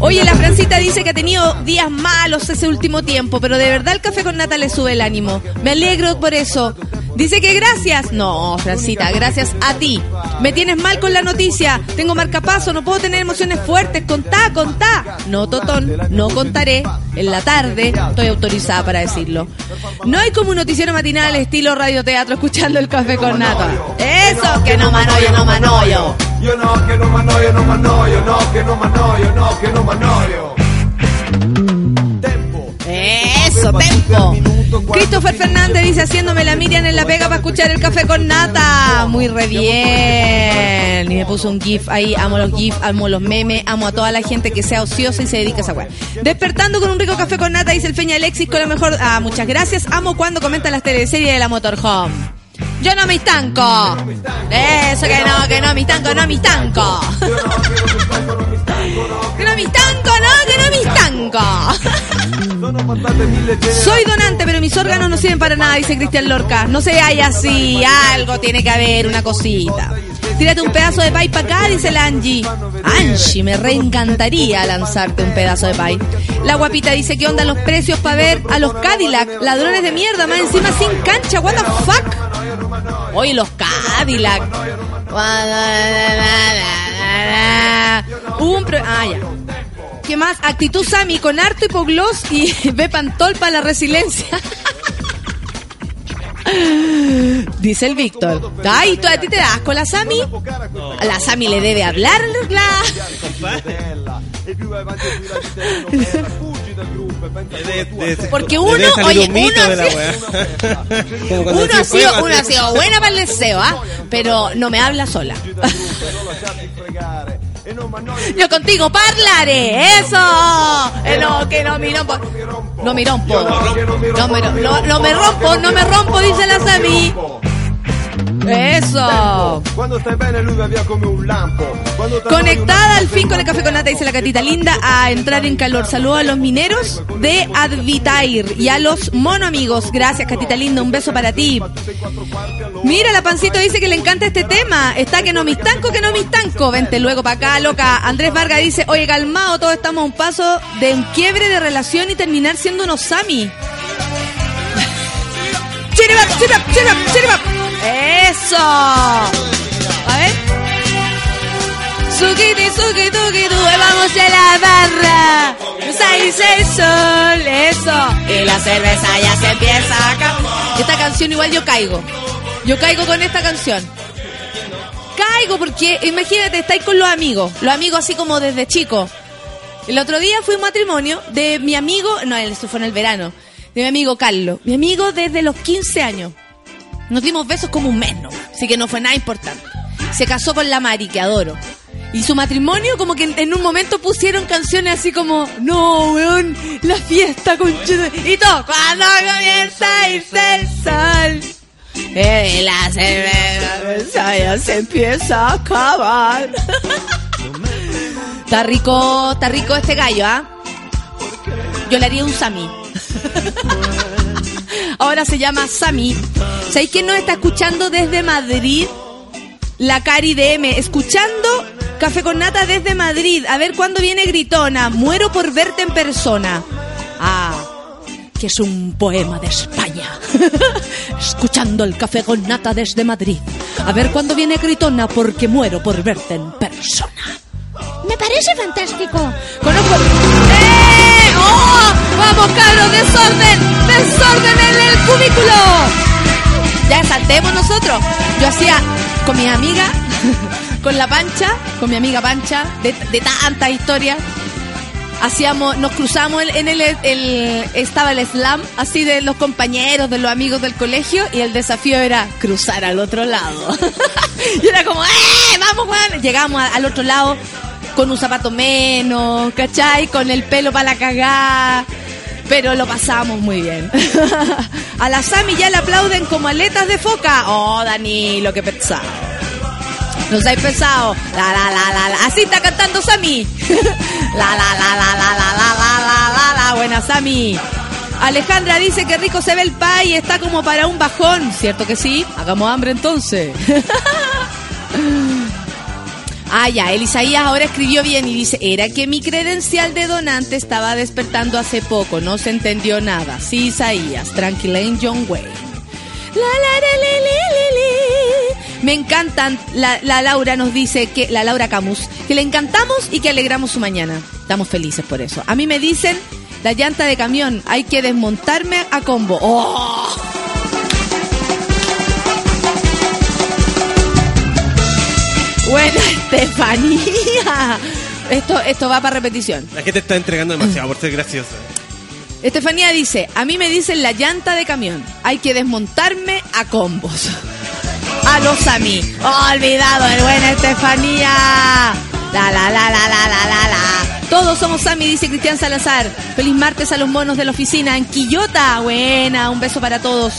Oye, la Francita dice que ha tenido días malos ese último tiempo, pero de verdad el café con nata le sube el ánimo. Me alegro por eso. Dice que gracias. No, Francita, gracias a ti. Me tienes mal con la noticia. Tengo marcapaso, no puedo tener emociones fuertes. Contá, contá. No, Totón, no contaré. En la tarde estoy autorizada para decirlo. No hay como un noticiero matinal estilo radioteatro escuchando el café con nata. Eso, que no manoyo, no manoyo. Yo no, que no manoyo, no manoyo, no, que no manoyo, no, que no manoyo. Tempo. Eso, tempo. Christopher Fernández dice haciéndome la Miriam en la pega para escuchar el café con nata. Muy re bien. Y me puso un GIF ahí. Amo los GIF, amo los memes, amo a toda la gente que sea ociosa y se dedica a esa weá. Despertando con un rico café con nata, dice el Feña Alexis con la mejor. Ah, muchas gracias. Amo cuando comenta las teleseries de la Motorhome. Yo no me estanco. Eso que no, que no me estanco, no me estanco. Que no me estanco, no, que no me estanco. Soy donante, pero mis órganos no sirven para nada, dice Cristian Lorca. No se hay así, algo tiene que haber, una cosita. Tírate un pedazo de pay para acá, dice la Angie. Angie, me reencantaría lanzarte un pedazo de pay. La guapita dice, ¿qué onda los precios para ver a los Cadillac? Ladrones de mierda, más encima sin cancha, what the fuck? Oye, los Cadillac. Un pro- Ah, ya. ¿Qué más? Actitud Sami con harto hipogloss y Bepantol para la resiliencia. Dice el Víctor. Ay, ¿tú a ti te das con la Sami? A la Sami le debe hablar la... Porque uno, oye, un uno, ha uno, ha sido, uno ha sido buena para el deseo, ¿ah? Pero no me habla sola. Yo contigo parlaré, eso. No, que no, mi rompo. No, mi rompo. No, me rompo, no me rompo, dice la Sami. Eso. Conectada al fin con el café con nata, dice la catita linda, a entrar en calor. Saludos a los mineros de Advitair y a los mono amigos. Gracias, catita linda, un beso para ti. Mira, la pancito dice que le encanta este tema. Está que no me estanco, que no me estanco. Vente luego para acá, loca. Andrés Vargas dice, oye, calmado, todos estamos a un paso de un quiebre de relación y terminar siendo unos Sami. Eso. A ver. Sukiti, suki, tuki, tu, vamos a la barra. Seis el sol, eso. Y la cerveza ya se empieza a acabar. Esta canción igual yo caigo. Yo caigo con esta canción. Caigo porque, imagínate, estáis con los amigos. Los amigos así como desde chico. El otro día fue un matrimonio de mi amigo, no, eso fue en el verano, de mi amigo Carlos. Mi amigo desde los 15 años. Nos dimos besos como un mes, ¿no? Así que no fue nada importante. Se casó con la Mari, que adoro. Y su matrimonio, como que en, un momento pusieron canciones así como, no, weón, la fiesta con Y todo, cuando comienza a irse el sol. Eh, la cerveza se empieza a acabar. está rico, está rico este gallo, ¿ah? Yo le haría un Sami. Ahora se llama Sami. ¿Sabéis quién nos está escuchando desde Madrid? La Cari DM, escuchando Café con Nata desde Madrid. A ver cuándo viene Gritona. Muero por verte en persona. Ah, que es un poema de España. escuchando el Café con Nata desde Madrid. A ver cuándo viene Gritona porque muero por verte en persona. Me parece fantástico. Conozco. ¡Eh! ¡Oh! ¡Vamos, cabros! ¡Desorden! ¡Desorden en el cubículo! Ya saltemos nosotros. Yo hacía con mi amiga, con la pancha, con mi amiga pancha, de, de tantas historias. Hacíamos, nos cruzamos en, el, estaba el slam, así de los compañeros, de los amigos del colegio, y el desafío era cruzar al otro lado. y era como, ¡eh! ¡Vamos, Juan! Llegamos al otro lado con un zapato menos, ¿cachai? Con el pelo para la cagada. Pero lo pasamos muy bien. a la Sami ya le aplauden como aletas de foca. Oh, Dani, lo que pesado. No seáis pesado. La la la la la. Así está cantando Sami. la la la la la la la la la la. Buena Sami. Alejandra dice que rico se ve el pay está como para un bajón. ¿Cierto que sí? Hagamos hambre entonces. Ah, ya, el Isaías ahora escribió bien y dice, era que mi credencial de donante estaba despertando hace poco, no se entendió nada. Sí, Isaías, tranquila en John Wayne. La, la, la, li. Me encantan, la, la Laura nos dice que, la Laura Camus, que le encantamos y que alegramos su mañana. Estamos felices por eso. A mí me dicen, la llanta de camión, hay que desmontarme a combo. ¡Oh! Buena Estefanía. Esto, esto va para repetición. La gente está entregando demasiado por ser graciosa. Estefanía dice, a mí me dicen la llanta de camión. Hay que desmontarme a combos. A los a mí. Oh, olvidado el buen Estefanía. La la la la la la la la. Todos somos Sami, dice Cristian Salazar. Feliz martes a los monos de la oficina en Quillota. Buena, un beso para todos.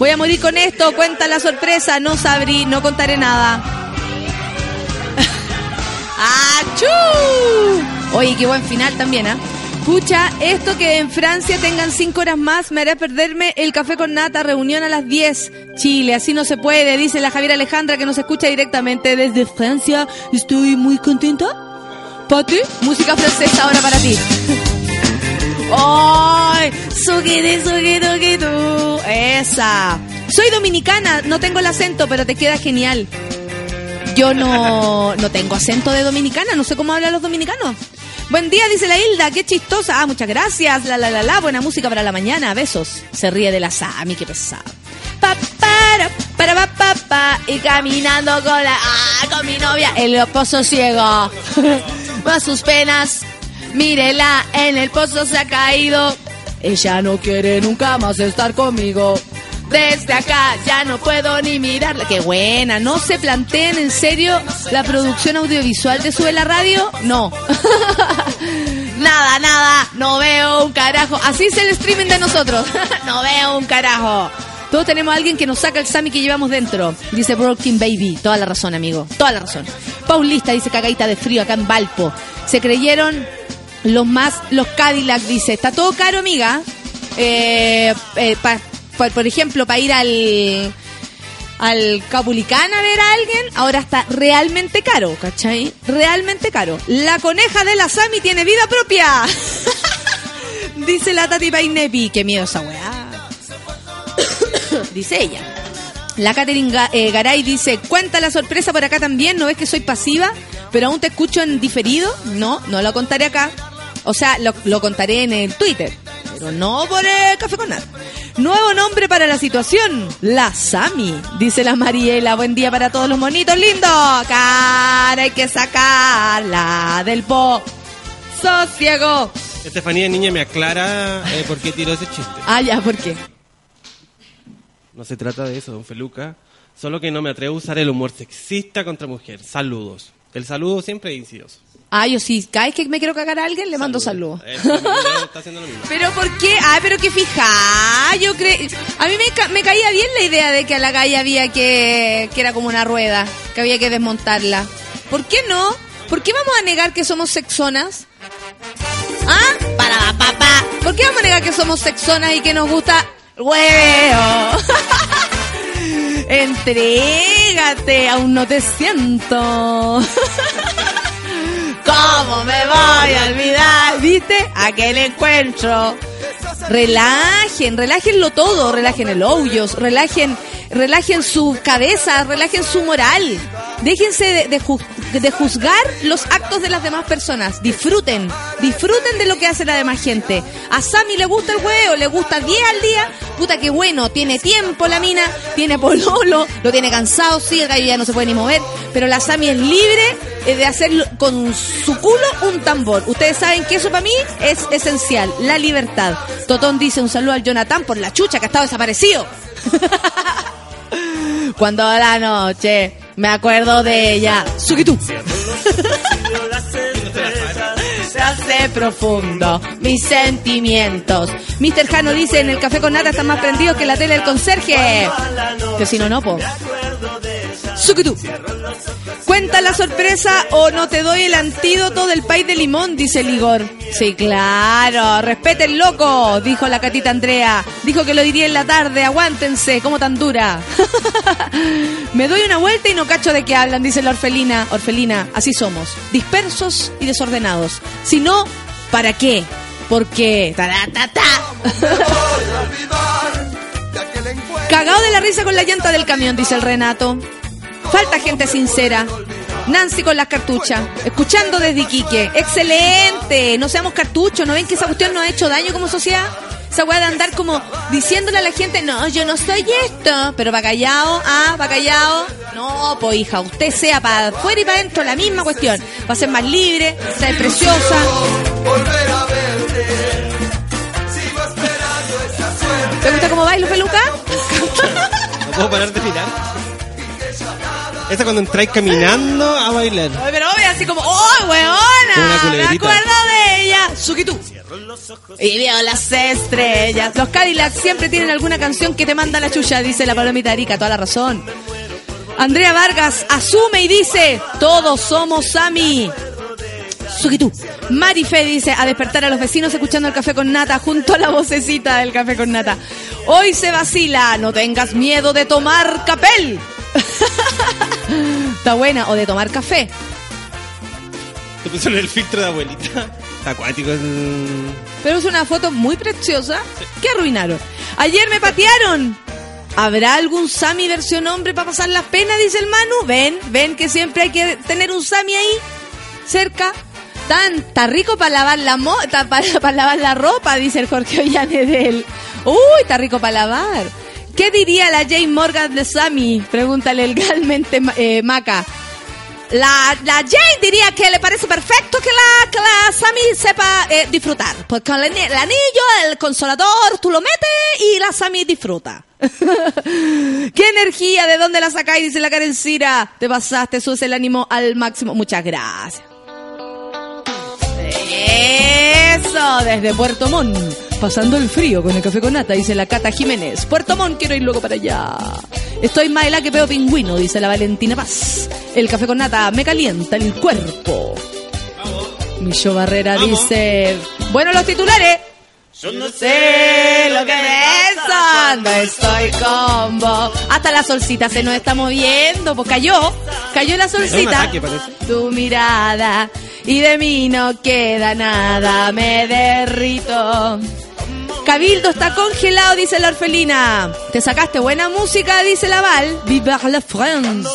Voy a morir con esto, cuenta la sorpresa. No sabrí, no contaré nada. ¡Achú! Oye, qué buen final también, ¿ah? Escucha, esto que en Francia tengan cinco horas más me hará perderme el café con nata, reunión a las 10. Chile, así no se puede, dice la Javier Alejandra que nos escucha directamente desde Francia. Estoy muy contenta. Pati, música francesa ahora para ti. ¡Ay! Esa. Soy dominicana, no tengo el acento, pero te queda genial. Yo no, no tengo acento de dominicana, no sé cómo hablan los dominicanos. Buen día, dice la Hilda, qué chistosa. Ah, muchas gracias. La la la la, buena música para la mañana. Besos. Se ríe de la Sami, qué pesado. Pa, para, para, pa, pa, pa, y caminando con la, ah, con mi novia, el pozo ciego. Va sus penas, mírela, en el pozo se ha caído. Ella no quiere nunca más estar conmigo. Desde acá ya no puedo ni mirarla. Qué buena, ¿no se planteen en serio la producción audiovisual de Sube la Radio? No. nada, nada, no veo un carajo. Así es el streaming de nosotros. no veo un carajo. Todos tenemos a alguien que nos saca el Sammy que llevamos dentro. Dice Broken Baby. Toda la razón, amigo. Toda la razón. Paulista dice cagadita de frío acá en Valpo. Se creyeron los más, los Cadillac, dice. Está todo caro, amiga. Eh, eh, por, ejemplo, para ir al al Capulicán a ver a alguien, ahora está realmente caro, ¿cachai? Realmente caro. La coneja de la Sami tiene vida propia. Dice la Tati Painepi. Qué miedo esa weá. dice ella. La Catherine eh, Garay dice, cuenta la sorpresa por acá también, ¿no ves que soy pasiva? Pero aún te escucho en diferido. No, no lo contaré acá. O sea, lo, lo contaré en el Twitter. Pero no por el café con nada. Nuevo nombre para la situación. La Sami, dice la Mariela. Buen día para todos los monitos lindos. Cara, hay que sacarla del po. Sosiego. Estefanía Niña me aclara eh, por qué tiró ese chiste. Ah, ya, ¿por qué? No se trata de eso, don Feluca. Solo que no me atrevo a usar el humor sexista contra mujer. Saludos. El saludo siempre es insidioso. Ah, yo sí. Cada vez que me quiero cagar a alguien, le mando saludos. Eh. Pero ¿por qué? Ah, pero que fija. Yo creo. A mí me, ca- me caía bien la idea de que a la calle había que. que era como una rueda, que había que desmontarla. ¿Por qué no? ¿Por qué vamos a negar que somos sexonas? ¿Ah? Para papá. ¿Por qué vamos a negar que somos sexonas y que nos gusta el hueveo? Entrégate, aún no te siento. ¿Cómo me voy a olvidar? ¿Viste? Aquel encuentro. Relajen, relájenlo todo, relajen el hoyos, relajen, relajen su cabeza, relajen su moral. Déjense de, de ju- de juzgar los actos de las demás personas. Disfruten, disfruten de lo que hace la demás gente. A Sammy le gusta el huevo, le gusta 10 al día. Puta que bueno, tiene tiempo la mina, tiene pololo, lo tiene cansado, sí, el ya no se puede ni mover. Pero la Sammy es libre eh, de hacer con su culo un tambor. Ustedes saben que eso para mí es esencial, la libertad. Totón dice un saludo al Jonathan por la chucha que ha estado desaparecido. Cuando la noche me acuerdo de ella. Sukitu. Se profundo mis sentimientos. Mr. Jano dice en el café con nata están más prendidos que la tele del conserje. Que si no, no, po. Sukitu. Cuenta la sorpresa o no te doy el antídoto del país de limón, dice Ligor. Sí, claro. Respeten loco, dijo la catita Andrea. Dijo que lo diría en la tarde. Aguántense, como tan dura. Me doy una vuelta y no cacho de qué hablan, dice la orfelina. Orfelina, así somos. Dispersos y desordenados. Si no, ¿para qué? Porque. Cagado de la risa con la llanta del camión, dice el Renato. Falta gente sincera. Nancy con las cartuchas, escuchando desde Iquique. ¡Excelente! No seamos cartuchos, ¿no ven que esa cuestión nos ha hecho daño como sociedad? Esa weá de andar como diciéndole a la gente, no, yo no soy esto. Pero va callado, ah, va callado. No, pues hija, usted sea para afuera y para adentro la misma cuestión. Va a ser más libre, ser preciosa. ¿Te gusta cómo bailo, peluca? No puedo parar de mirar. Esa cuando entráis caminando a bailar. Ay, pero obvio, así como, ¡oh, Como una weona! Me acuerdo ella. Sukitu. Y veo las estrellas. Los Cadillacs siempre tienen alguna canción que te manda la chucha, dice la palomita Arica, toda la razón. Andrea Vargas asume y dice, todos somos Sami. Sukitu. Marife dice, a despertar a los vecinos escuchando el café con nata junto a la vocecita del café con nata. Hoy se vacila, no tengas miedo de tomar capel. Está buena, o de tomar café. Te pusieron el filtro de abuelita. Acuático. el- Pero es una foto muy preciosa que arruinaron. Ayer me patearon. ¿Habrá algún Sami versión hombre para pasar las penas? Dice el Manu. Ven, ven que siempre hay que tener un Sami ahí, cerca. Tan, está rico para lavar la mo para, para lavar la ropa, dice el Jorge Ollane de. Uy, está rico para lavar. ¿Qué diría la Jane Morgan de Sami? Pregúntale legalmente eh, Maca. La, la Jane diría que le parece perfecto que la, que la Sammy sepa eh, disfrutar. Pues con el, el anillo, el consolador, tú lo metes y la Sammy disfruta. ¡Qué energía! ¿De dónde la sacáis? Dice la Karencira. Te pasaste, subes el ánimo al máximo. Muchas gracias. Eso, desde Puerto Montt. Pasando el frío con el café con nata, dice la Cata Jiménez. Puerto Montt, quiero ir luego para allá. Estoy más helada que peo pingüino, dice la Valentina Paz. El café con nata me calienta el cuerpo. Micho Barrera dice... Bueno, los titulares. Yo no sé lo que besan, no estoy con vos. Hasta la solcita se nos está moviendo, pues cayó, cayó la solcita. ataque. Tu mirada y de mí no queda nada, me derrito. Cabildo está congelado, dice la orfelina. Te sacaste buena música, dice la Val. Vive la France.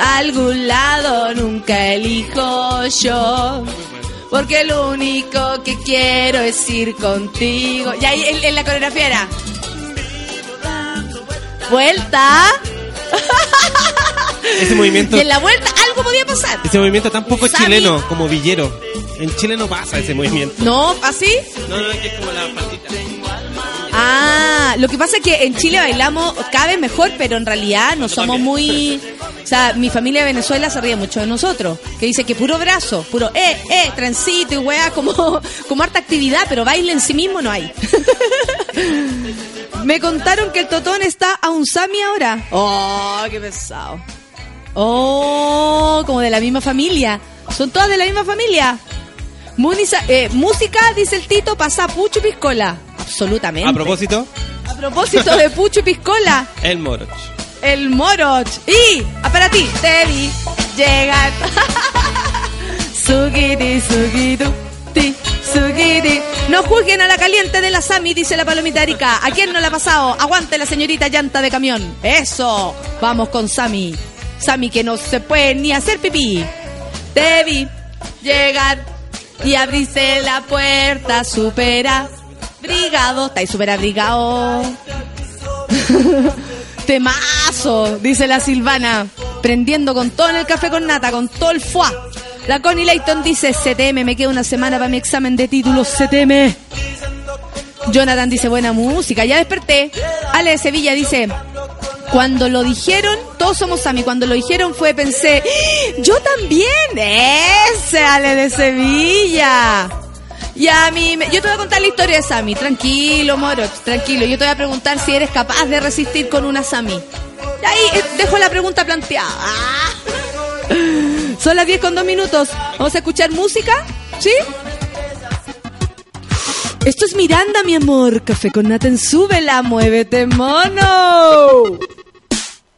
A algún lado nunca elijo yo. Porque lo único que quiero es ir contigo. Y ahí en, en la coreografía era. Vuelta. Ese movimiento, Y en la vuelta algo podía pasar. ese movimiento tan poco Sammy. chileno como villero. En Chile no pasa ese movimiento. No, así. No, no, es que es como la patita. Ah, lo que pasa es que en Chile bailamos cada vez mejor, pero en realidad no somos muy... O sea, mi familia de Venezuela se ríe mucho de nosotros, que dice que puro brazo, puro eh, eh, trencito y weá, como, como harta actividad, pero baile en sí mismo no hay. Me contaron que el Totón está a un Sami ahora. Oh, qué pesado. Oh, como de la misma familia. Son todas de la misma familia. Eh, música, dice el Tito, pasa Pucho y Piscola. Absolutamente. A propósito, A propósito de Pucho y Piscola, el Moroch. el Moroch. Y, ah, para ti, te vi llegar. Sugiti, sugitu, ti, sugiti. No juzguen a la caliente de la Sami, dice la palomita Erika. ¿A quién no le ha pasado? Aguante la señorita llanta de camión. Eso. Vamos con Sami. Sami que no se puede ni hacer pipí. Te vi llegar y abriste la puerta super abrigado. Estáis super abrigado. Temazo, dice la Silvana. Prendiendo con todo en el café con nata, con todo el fuá. La Connie Layton dice, CTM, me queda una semana para mi examen de títulos, CTM. Jonathan dice, buena música, ya desperté. Ale de Sevilla dice, cuando lo dijeron, todos somos Sami, cuando lo dijeron fue, pensé, yo también, ese Ale de Sevilla. Y a mí, yo te voy a contar la historia de Sami, tranquilo, Moro, tranquilo. Yo te voy a preguntar si eres capaz de resistir con una Sami. Y ahí eh, dejo la pregunta planteada. Son las 10 con 2 minutos. Vamos a escuchar música, ¿sí? Esto es Miranda, mi amor. Café con Nathan, súbela, muévete, mono.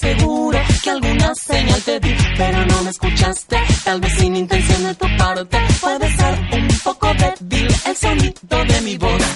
te aseguro que alguna señal te di, pero no me escuchaste. Tal vez sin intención de tu parte, puede ser un poco débil el sonido de mi voz.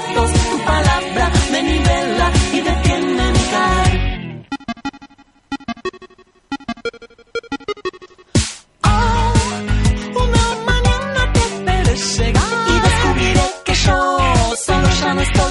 Estoy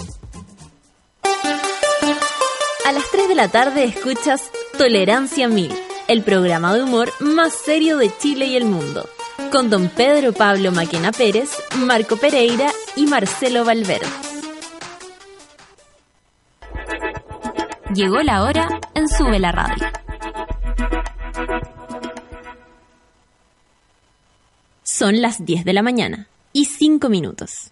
A las 3 de la tarde escuchas Tolerancia Mil, el programa de humor más serio de Chile y el mundo, con don Pedro Pablo Maquena Pérez, Marco Pereira y Marcelo Valverde. Llegó la hora en Sube la Radio. Son las 10 de la mañana y 5 minutos.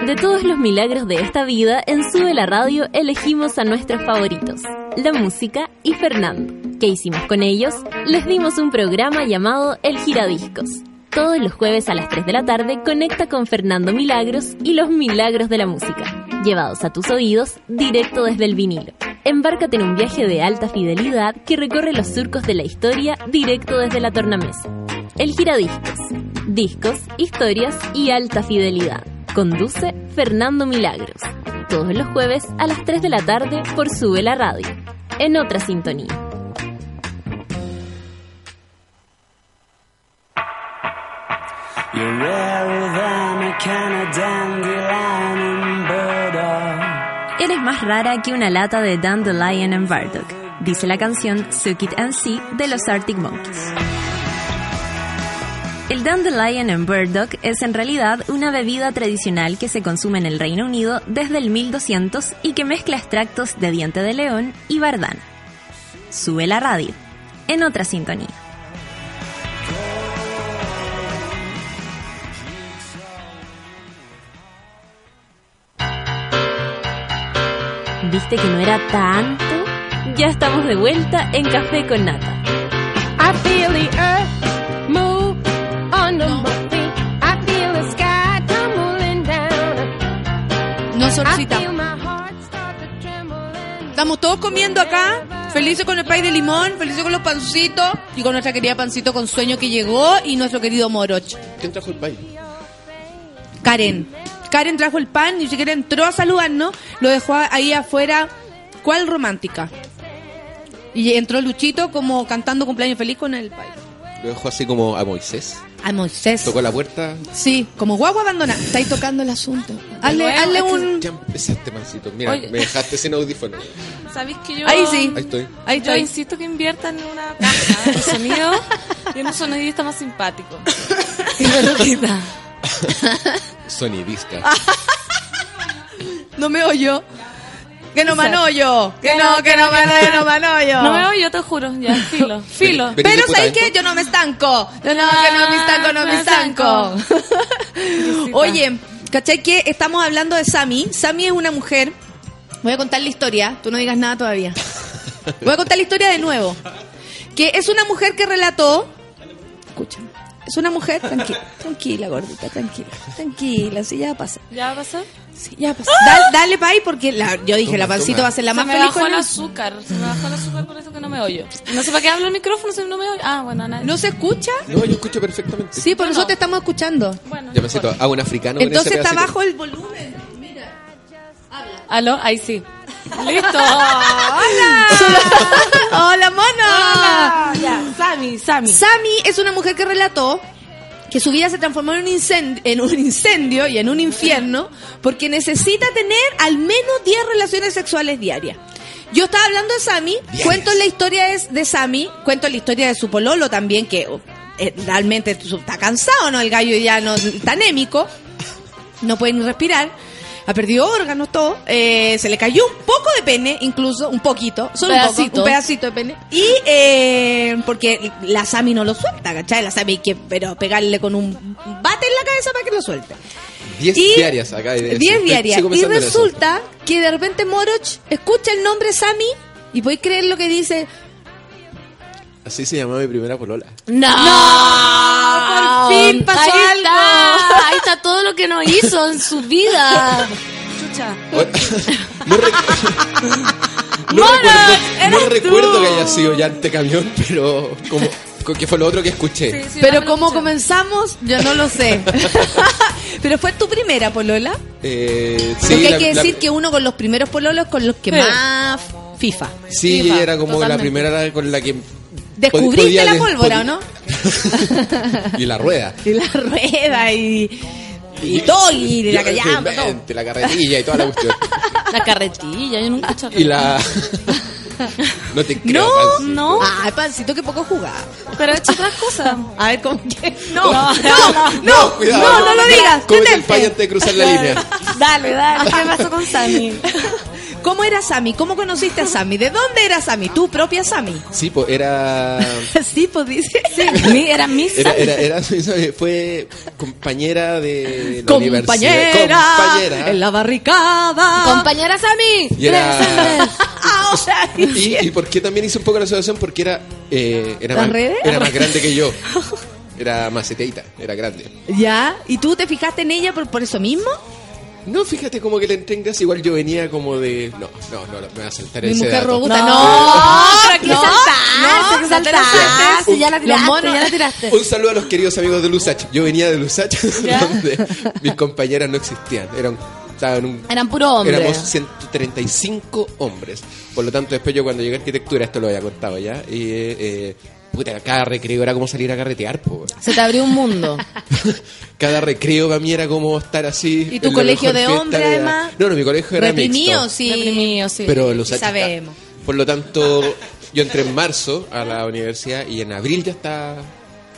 De todos los milagros de esta vida, en Sube la Radio elegimos a nuestros favoritos, la música y Fernando. ¿Qué hicimos con ellos? Les dimos un programa llamado El Giradiscos. Todos los jueves a las 3 de la tarde conecta con Fernando Milagros y los milagros de la música, llevados a tus oídos directo desde el vinilo. Embárcate en un viaje de alta fidelidad que recorre los surcos de la historia directo desde la tornamesa. El Giradiscos. Discos, historias y alta fidelidad. Conduce Fernando Milagros. Todos los jueves a las 3 de la tarde por Sube la Radio. En otra sintonía. You're than a. Eres más rara que una lata de Dandelion and Bardock, dice la canción Suck It and See de los Arctic Monkeys. El Dandelion and Burdock es en realidad una bebida tradicional que se consume en el Reino Unido desde el 1200 y que mezcla extractos de diente de león y bardana. Sube la radio, en otra sintonía. ¿Viste que no era tanto? Ya estamos de vuelta en Café con Nata. I feel the earth Estamos todos comiendo acá, felices con el pay de limón, felices con los pancitos y con nuestra querida pancito con sueño que llegó y nuestro querido Moroch. ¿Quién trajo el país? Karen. Karen trajo el pan, ni siquiera entró a saludarnos, lo dejó ahí afuera. ¿Cuál romántica? Y entró Luchito como cantando cumpleaños feliz con el país. Lo dejó así como a Moisés. A Moisés. Tocó la puerta. Sí, como guagua abandonada. Estáis tocando el asunto. Hazle, nuevo, hazle es que- un... Ya empezaste, mancito. Mira, Oye. me dejaste sin audífono. ¿Sabéis que yo... Ahí sí. Ahí estoy. Ahí Yo estoy. insisto que inviertan en una caja de sonido y en un sonidista más simpático. Y me lo quita. Sonidista. No me oyo. Que no manollo. Que no, que no manollo, no. No me oyo, te juro. Ya, filo. Filo. Ven- Pero ¿sabes qué? entonces. Yo no me estanco. No, no, que no me estanco, no me estanco. Oye, ¿cachai que estamos hablando de Sami? Sami es una mujer. Voy a contar la historia. Tú no digas nada todavía. Voy a contar la historia de nuevo. Que es una mujer que relató. Escúchame. Es una mujer tranquila, tranquila, gordita, tranquila, tranquila, sí, ya va a pasar. ¿Ya va a pasar? Sí, ya pasar. Dale, dale pa' ahí porque la- yo dije, la pancito toma. va a ser la Se más me feliz bajó con el el- azúcar. Se me bajó el azúcar por eso que no me oyo. No sé para qué hablo el micrófono si no me oyo. Ah, bueno, nada. ¿No se escucha? No, yo escucho perfectamente. Sí, por Yo eso no. te estamos escuchando. Bueno, Ya me siento, hago un africano con Entonces ese está bajo el volumen. ¿Aló? Ahí sí. Listo. ¡Hola! ¡Hola, mono! Ya, Sammy, Sammy. Sami es una mujer que relató que su vida se transformó en un, incendio, en un incendio y en un infierno porque necesita tener al menos 10 relaciones sexuales diarias. Yo estaba hablando de Sami, cuento la historia de, de Sami, cuento la historia de su pololo también, que eh, realmente está cansado, ¿no? El gallo ya no está anémico, no puede ni respirar, ha perdido órganos, todo, eh, se le cayó un poco de pene, incluso, un poquito, solo un, poco, un pedacito de pene. Y eh, porque la Sami no lo suelta, ¿cachai? La Sami hay que pero pegarle con un bate en la cabeza para que lo suelte. 10 Y- diarias acá. de- 10 estoy- diarias. Y resulta que de repente Moroch escucha el nombre Sami y podéis creer lo que dice. Así se llamaba mi primera polola. No, por fin pasó ahí algo. Está, ahí está todo lo que no hizo en su vida. Chucha. No rec- no recuerdo, no recuerdo que haya sido llante camión, pero como que fue lo otro que escuché. Sí, sí, Pero no cómo escuché. comenzamos, yo no lo sé. Pero fue tu primera polola. Eh, sí, Porque hay la- que la- decir que uno con los primeros pololos con los que Sí. más FIFA. Sí, FIFA, ella era como la totalmente. primera con la que Descubriste podía la pólvora, ¿o no? y la rueda. Y la rueda y. Y todo, y la callada, todo. La carretilla y toda la cuestión. La carretilla, yo nunca he hecho Y la. No te creo. No, Pancito. No, Ay, pancito, que poco jugaba. pero he hecho otras cosas. A ver, ¿cómo que? No, No, no, no, cuidado. no, no lo digas. El detente. payo antes de cruzar la línea. Dale, dale. ¿Qué pasó con Sammy? ¿Cómo era Sammy? ¿Cómo conociste a Sammy? ¿De dónde era Sammy? ¿Tu propia Sammy? Sí, pues era. sí, pues dice. Mi- Era mi Era, Sammy. era, era, fue compañera de la universidad. Compañera, Compañera. en la barricada. Compañera Sammy. Y era- Ahora Y, y por qué también hice un poco la asociación porque era eh, era, ¿Las más, redes? era más grande que yo. Era maceteita, era grande. ¿Ya? ¿Y tú te fijaste en ella por, por eso mismo? No, fíjate como que le entré en gracia, igual yo venía como de no, no, no, me va a saltar Mi ese mujer dato. robusta. No, No, pero aquí saltaste, que saltaste. Ya la tiraste, monos- ya la tiraste. Un saludo a los queridos amigos de Lusach. Yo venía de Lusach, donde mis compañeras no existían. Eran, un Eran puro hombres. Éramos 135 hombres. Por lo tanto, después yo cuando llegué a arquitectura, esto lo había contado ya, y eh, puta, cada recreo era como salir a carretear, po. Se te abrió un mundo. Cada recreo para mí era como estar así. ¿Y tu colegio de de- además? No, no, mi colegio era Reprimido, mixto. sí. Reprimido, sí. Pero Lusach Sabemos. Por lo tanto, yo entré en marzo a la universidad y en abril ya estaba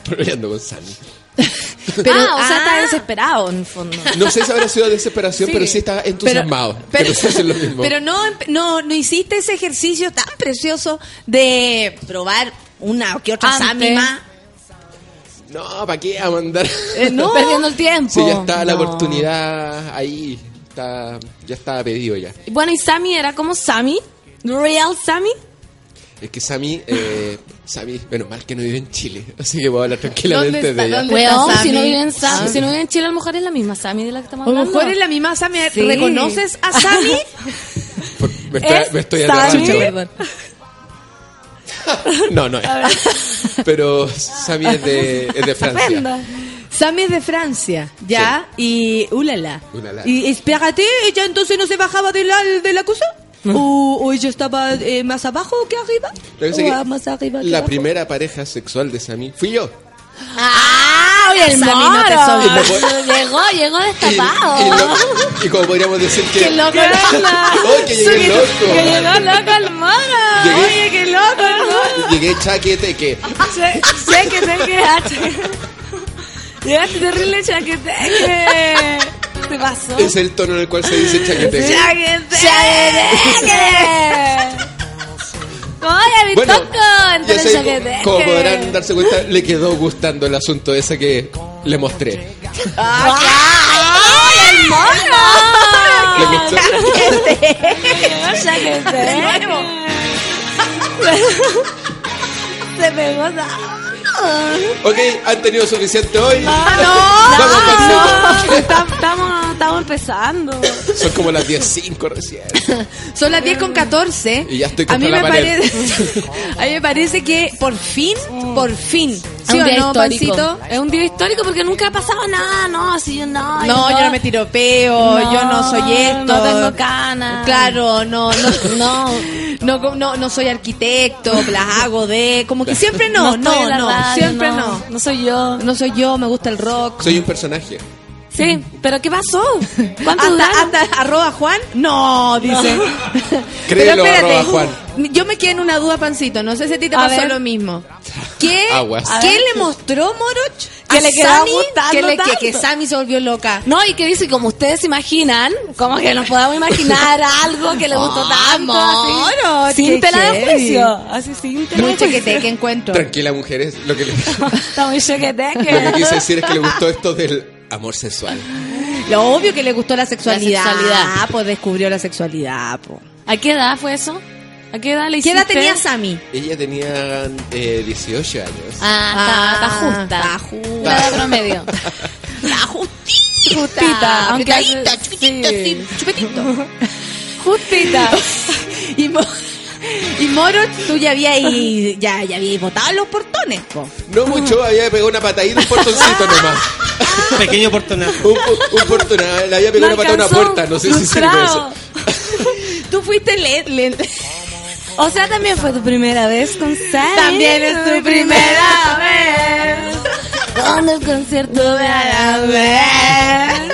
peleando con Sani. Pero- ah, o sea, ah. está desesperado en el fondo. No sé si habrá sido desesperación, Sí. pero sí estaba entusiasmado. Pero, es lo mismo. pero no, no, no hiciste ese ejercicio tan precioso de probar una o que otra Antes. Sammy más. No, ¿para qué a mandar? Eh, no. Perdiendo el tiempo. Sí, ya está la No. oportunidad ahí. Está, ya estaba pedido ya. Bueno, y Sammy era como Sammy. Real Sammy. Es que Sami, eh, Sami, menos mal que no vive en Chile, así que puedo hablar tranquilamente ¿Dónde está? de ella. ¿Dónde Weón, está si no Sammy? vive en Ah. si no vive en Chile, a lo mejor es la misma Sammy de la que estamos A lo hablando. mejor es la misma Sammy. Sí. ¿Reconoces a Sammy? Por- me estoy, ¿Es me estoy Sammy? No, no es. Pero Sami es de, es de Francia. Sammy es de Francia, ¿ya? Y, ulala. Ulala. Y espérate, ¿ella entonces no se bajaba de la, de la cosa? ¿O, o ella estaba eh, más abajo que arriba? ¿O que más arriba que La abajo? primera pareja sexual de Sami fui yo. ¡Ah! ¡Oye, el moro! Llegó, llegó Y, destapado. y lo- y como podríamos decir que. ¡Qué loco! ¡Oh, que llegué Que loco! llegó loco el moro. Llegué- Oye, qué loco el moro. Llegué chaqueteque. Sé, sé que te quedaste. Llegaste terrible chaqueteque. ¿Qué pasó? Es el tono en el cual se dice chaqueteque. ¡Chaqueteque! ¡Oye, mi Bueno, toco! ya sé, chaqueteque. como podrán darse cuenta, le quedó gustando el asunto ese que le mostré. ¡Ay, el mono! ¿Le chaqueteque. Se pegó Ok, han tenido suficiente hoy. ¡No! Vamos con no, Estamos, estamos, empezando. Son como las 10.05 recién. Son las 10 con 14. Y ya estoy a contra mí, la me pared. parece, a mí me parece que por fin, por fin. Es ¿Sí un día no, histórico. Pancito? Es un día histórico porque nunca ha pasado nada, no, así yo no. No, yo no me tiropeo, yo no soy esto. No tengo canas. Claro, no, no, No. no, no, no soy arquitecto, las hago de, como que siempre no, no, no, radio, siempre no. No soy yo. No soy yo, me gusta el rock. Soy un personaje. Sí, pero ¿qué pasó? ¿Cuánto Hasta, hasta arroba Juan, no, dice. Créelo, arroba Juan. Yo me quedé en una duda, Pancito. No sé si a ti te A pasó ver. lo mismo. ¿Qué. ¿qué le mostró Moroch Que a le Sammy gustando que, le, que, tanto. que Sammy se volvió loca? No, y que dice, como ustedes se imaginan, como que nos podamos imaginar algo que le gustó Ah, tanto, mono, así, sin tela de juicio, así sin tela Muy de juicio. chequete que encuentro. Tranquila, mujeres. Lo que, le- Está muy lo que chequeteque. quise decir es que le gustó esto del amor sexual. Lo obvio que le gustó la sexualidad. La sexualidad. Ah, pues descubrió la sexualidad. po. ¿A qué edad fue eso? ¿A qué edad le ¿Qué hiciste? edad tenía Sammy? Ella tenía eh, 18 años. Ah, está, está justa. está justa. La edad promedio. La justita. Justita, aunque sí. chupetito. Justita. Y, y Moro, tú ya habías ya, ya habías botado los portones, po. No mucho, había pegado una patadita, un portoncito nomás. Pequeño portonazo. Un, un, le había pegado una patada a una puerta. No sé si sirve Frustrado. eso. Tú fuiste le, le- O sea, también fue tu primera vez con Sam. También es tu primera vez. Con el concierto de Arabel.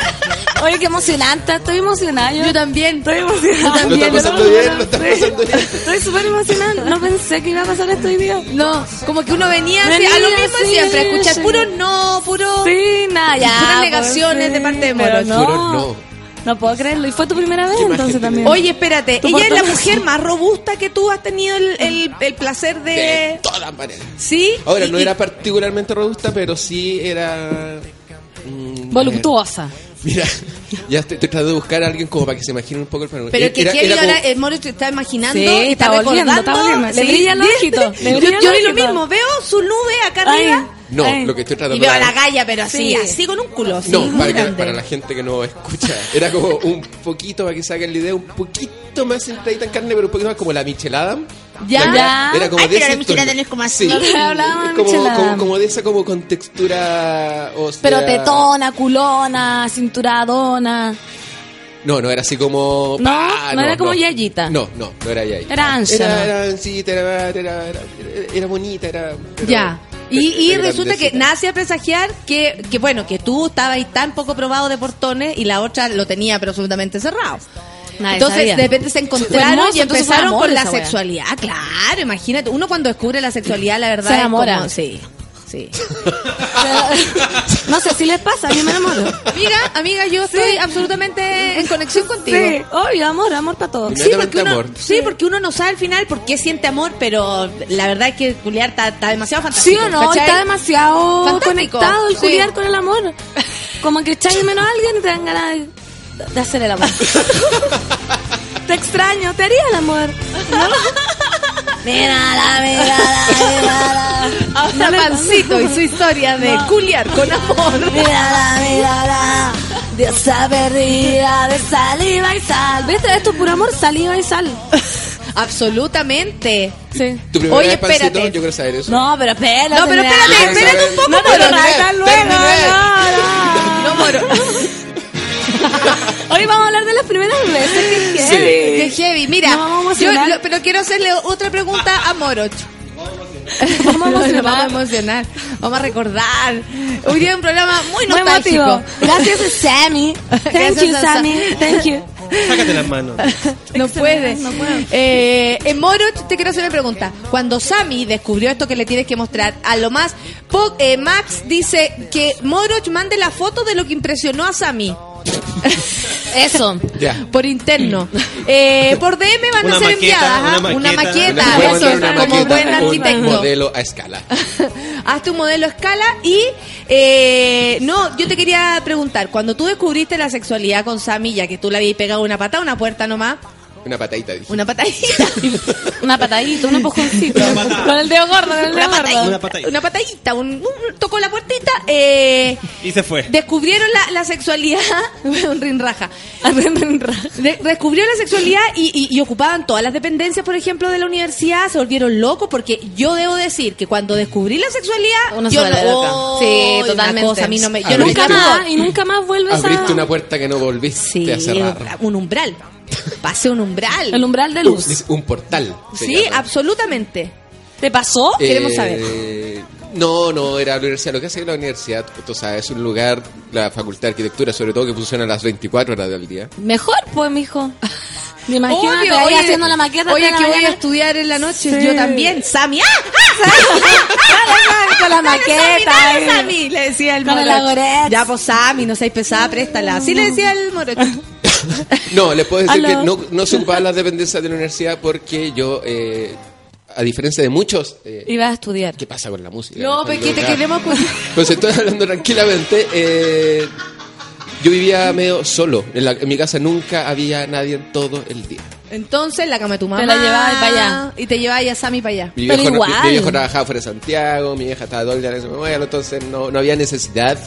Oye, qué emocionante. Estoy emocionada. Yo, Yo también. estoy emocionada. Lo está pasando bien, lo está Sí. pasando bien. Estoy súper emocionada. No pensé que iba a pasar esto hoy día. No, como que uno venía, a lo mismo sí, siempre, a escuchar sí. puro no, puro... Sí, nada, ya. Puras pues, negaciones sí, de parte de Moro. No, Puro no. No puedo creerlo. ¿Y fue tu primera vez ¿Qué más entonces también? Oye, espérate, ella es la mujer más robusta que tú has tenido el, el, el placer De de... todas maneras. ¿Sí? Ahora, Y- no y- era particularmente robusta, pero sí era... mm, Voluptuosa. Mira, ya estoy, estoy tratando de buscar a alguien como para que se imagine un poco el panorama. Pero que Era- Kelly como- ahora, el Moro te está imaginando Sí, y está, está volviendo, está volviendo. Le los ojitos, le Yo, yo vi lo mismo, veo su nube acá Ay, arriba No, ay. lo que estoy y tratando veo a la galla, pero así, Sí. así con un culo. así, No, para, que- para la gente que no escucha. Era como un poquito, para que se hagan la idea, un poquito más entradita en carne, pero un poquito más como la Michelle Adam. Ya. La- Ya. Era como Ay, de pero la es como así. Sí. No como, como, como de esa como con textura... O sea, Pero tetona, culona, cinturadona. No, no era así como... No, no era como Yayita. No, no, no era Yayita. Era Ancha, Era, ¿no? era ancita, era, era, era, era, era bonita, era... Ya. Y, y era resulta que nace a presagiar que, que, bueno, que tú estabas ahí tan poco probado de portones y la otra lo tenía pero absolutamente cerrado. Nadie entonces, sabía. de repente se encontraron hermoso, y empezaron con la wea. sexualidad. Claro, imagínate. Uno cuando descubre la sexualidad, la verdad Se es enamora. como- sí, sí. no sé si les pasa, a mí me enamoro. Mira, amiga, yo estoy absolutamente en conexión contigo. Sí, obvio, amor, amor para todos. Sí, porque uno, amor. sí, porque uno no sabe al final por qué siente amor, pero la verdad es que Julián está, está demasiado ¿Sí fantástico. o no? ¿cachai? Está demasiado Fantástico, conectado el sí. culiar con el amor. Como que echáis menos a alguien y te dan ganas de, de hacer el amor. te extraño, te haría el amor. ¿no? Mírala, mírala, mírala. Ahora Pancito y su historia de No. culiar con amor. Mírala, mírala. Diosa perdida de saliva y sal. ¿Viste? Esto es puro amor, saliva y sal. Absolutamente. Sí. ¿Tu primera Oye, vez, Pancito? espérate. Yo quiero saber eso. No, pero espérate. No, pero mira. espérate, espérate un poco, No pero luego, no, no. No, moro. Hoy vamos a hablar de las primeras veces. Sí. heavy. Qué heavy. Mira, a yo lo- pero quiero hacerle otra pregunta a Moroch. Vamos a emocionar. vamos a emocionar. Vamos a recordar. Hoy día un programa muy Muy nostálgico. emotivo. Gracias, Sammy. Thank Gracias you, a Sammy. Thank you. Sácate las manos. No puede. no puedo. Eh, en Moroch te quiero hacer una pregunta. Cuando Sammy descubrió esto que le tienes que mostrar, a lo más, Po- eh, Max dice que Moroch mande la foto de lo que impresionó a Sammy. Eso. Ya. Por interno. Eh, por DM van Una a ser enviadas. ¿ah? una Una maqueta. eso, una como maqueta, buen un arquitecto. modelo a escala. Hazte un modelo a escala y eh, no, yo te quería preguntar, cuando tú descubriste la sexualidad con Sammy, ya que tú le habías pegado una patada, una puerta nomás, Una patadita, dije. una patadita, Una patadita, un empujoncito. Con el dedo gordo, con el dedo una gordo. patadita, Una patadita. una patadita, un, un- tocó la puertita, eh, Y se fue. descubrieron la, la sexualidad, un rinraja, Rin, rin, ra. De- descubrió la sexualidad y, y- y ocupaban todas las dependencias, por ejemplo, de la universidad, se volvieron locos porque yo debo decir que cuando descubrí la sexualidad, Uno yo no, loca. oh, Sí, una totalmente. cosa, a mí no me, yo Abriste nunca más, y nunca más vuelves Abriste a... una puerta que no volviste Sí, a cerrar. un umbral. Pasé un umbral. El umbral de luz. un portal. Sí, llama. absolutamente. ¿Te pasó? Eh, queremos saber. No, no, era la universidad. Lo que hace es la universidad, tú sabes, es un lugar, la facultad de arquitectura, sobre todo, que funciona a las 24 horas del día. Mejor, pues, mijo. Imagínate Obvio, ahí oye, haciendo la maqueta. Oye, la que voy a estudiar en la noche. Sí. Yo también. Sammy. ¡Ah! Con la Dale, maqueta. Sammy, eh. dale, Sammy, le decía el Con morocho. Ya, pues Sammy, no seas pesada, préstala. Así le decía el morocho. No, les puedo decir Aló. que no, no se ocupaban las dependencias de la universidad porque yo, eh, a diferencia de muchos, eh, Iba a estudiar. ¿qué pasa con la música? No, porque te Ya. queremos... Pues estoy hablando tranquilamente. eh, yo vivía medio solo. En, la- en mi casa nunca había nadie en todo el día. Entonces, la cama de tu mamá. Te la llevabas para allá. Y te llevabas a Sammy para allá. Mi Pero viejo, no- mi- igual. mi viejo trabajaba fuera de Santiago, mi vieja estaba en ese momento, entonces no, no había necesidad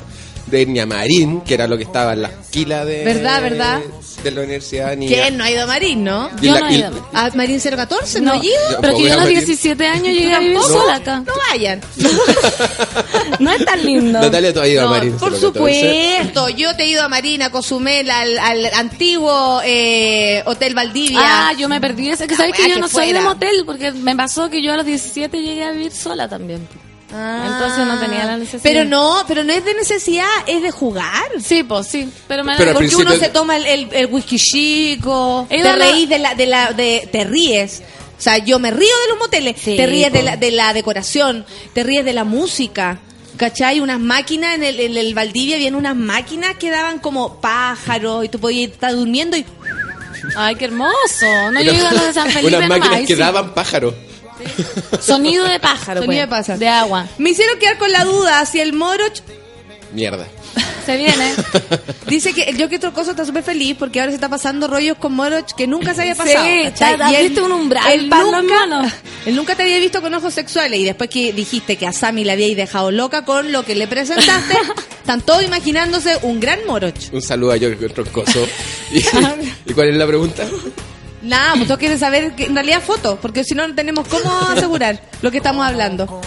de ir ni a Marín, que era lo que estaba en la esquila de, ¿Verdad, verdad? de la universidad, ni a- ¿Quién no ha ido a Marín, no? Yo la- no he ido. ¿A Marín 014? ¿No, No, ha ido? Yo pero que yo a a los Marín. 17 años llegué a vivir sola acá. No vayan. No es tan lindo. Natalia todavía iba a No, Marín. por supuesto, yo te he ido a Marín, a Cozumel, al, al antiguo eh, Hotel Valdivia. Ah, yo me perdí ese. Que sabes La que yo que no soy de fuera. motel, porque me pasó que yo a los 17 llegué a vivir sola también. Entonces no tenía la necesidad. Ah. Pero no, pero no es de necesidad, es de jugar. Sí, pues sí. Pero me Pero Porque uno se toma el, el, el whisky chico, te la- reís de la, de la, de, te ríes. O sea, yo me río de los moteles, Sí, te ríes de po. la, de la decoración, te ríes de la música. ¿Cachai? Unas máquinas en el, en el Valdivia, habían unas máquinas que daban como pájaros y tú podías estar durmiendo y Ay, qué hermoso. No, yo a los de San Felipe Unas máquinas que sí. daban pájaros. Sonido de pájaro, Sonido pues, de pájaro. de agua. me hicieron quedar con la duda si el moroch Mierda. Se viene. Dice que el Jockey Trocoso está súper feliz porque ahora se está pasando rollos con Moroch que nunca se había pasado. Sí, está- Y él- un umbral Él nunca, él nunca te había visto con ojos sexuales y después que dijiste que a Sammy le habíais dejado loca con lo que le presentaste, están todos imaginándose un gran Moroch. Un saludo a Jorge Troncoso. ¿Y, ¿Y cuál es la pregunta? Nada, pues todos quieren saber que en realidad fotos, porque si no no tenemos cómo asegurar lo que estamos hablando.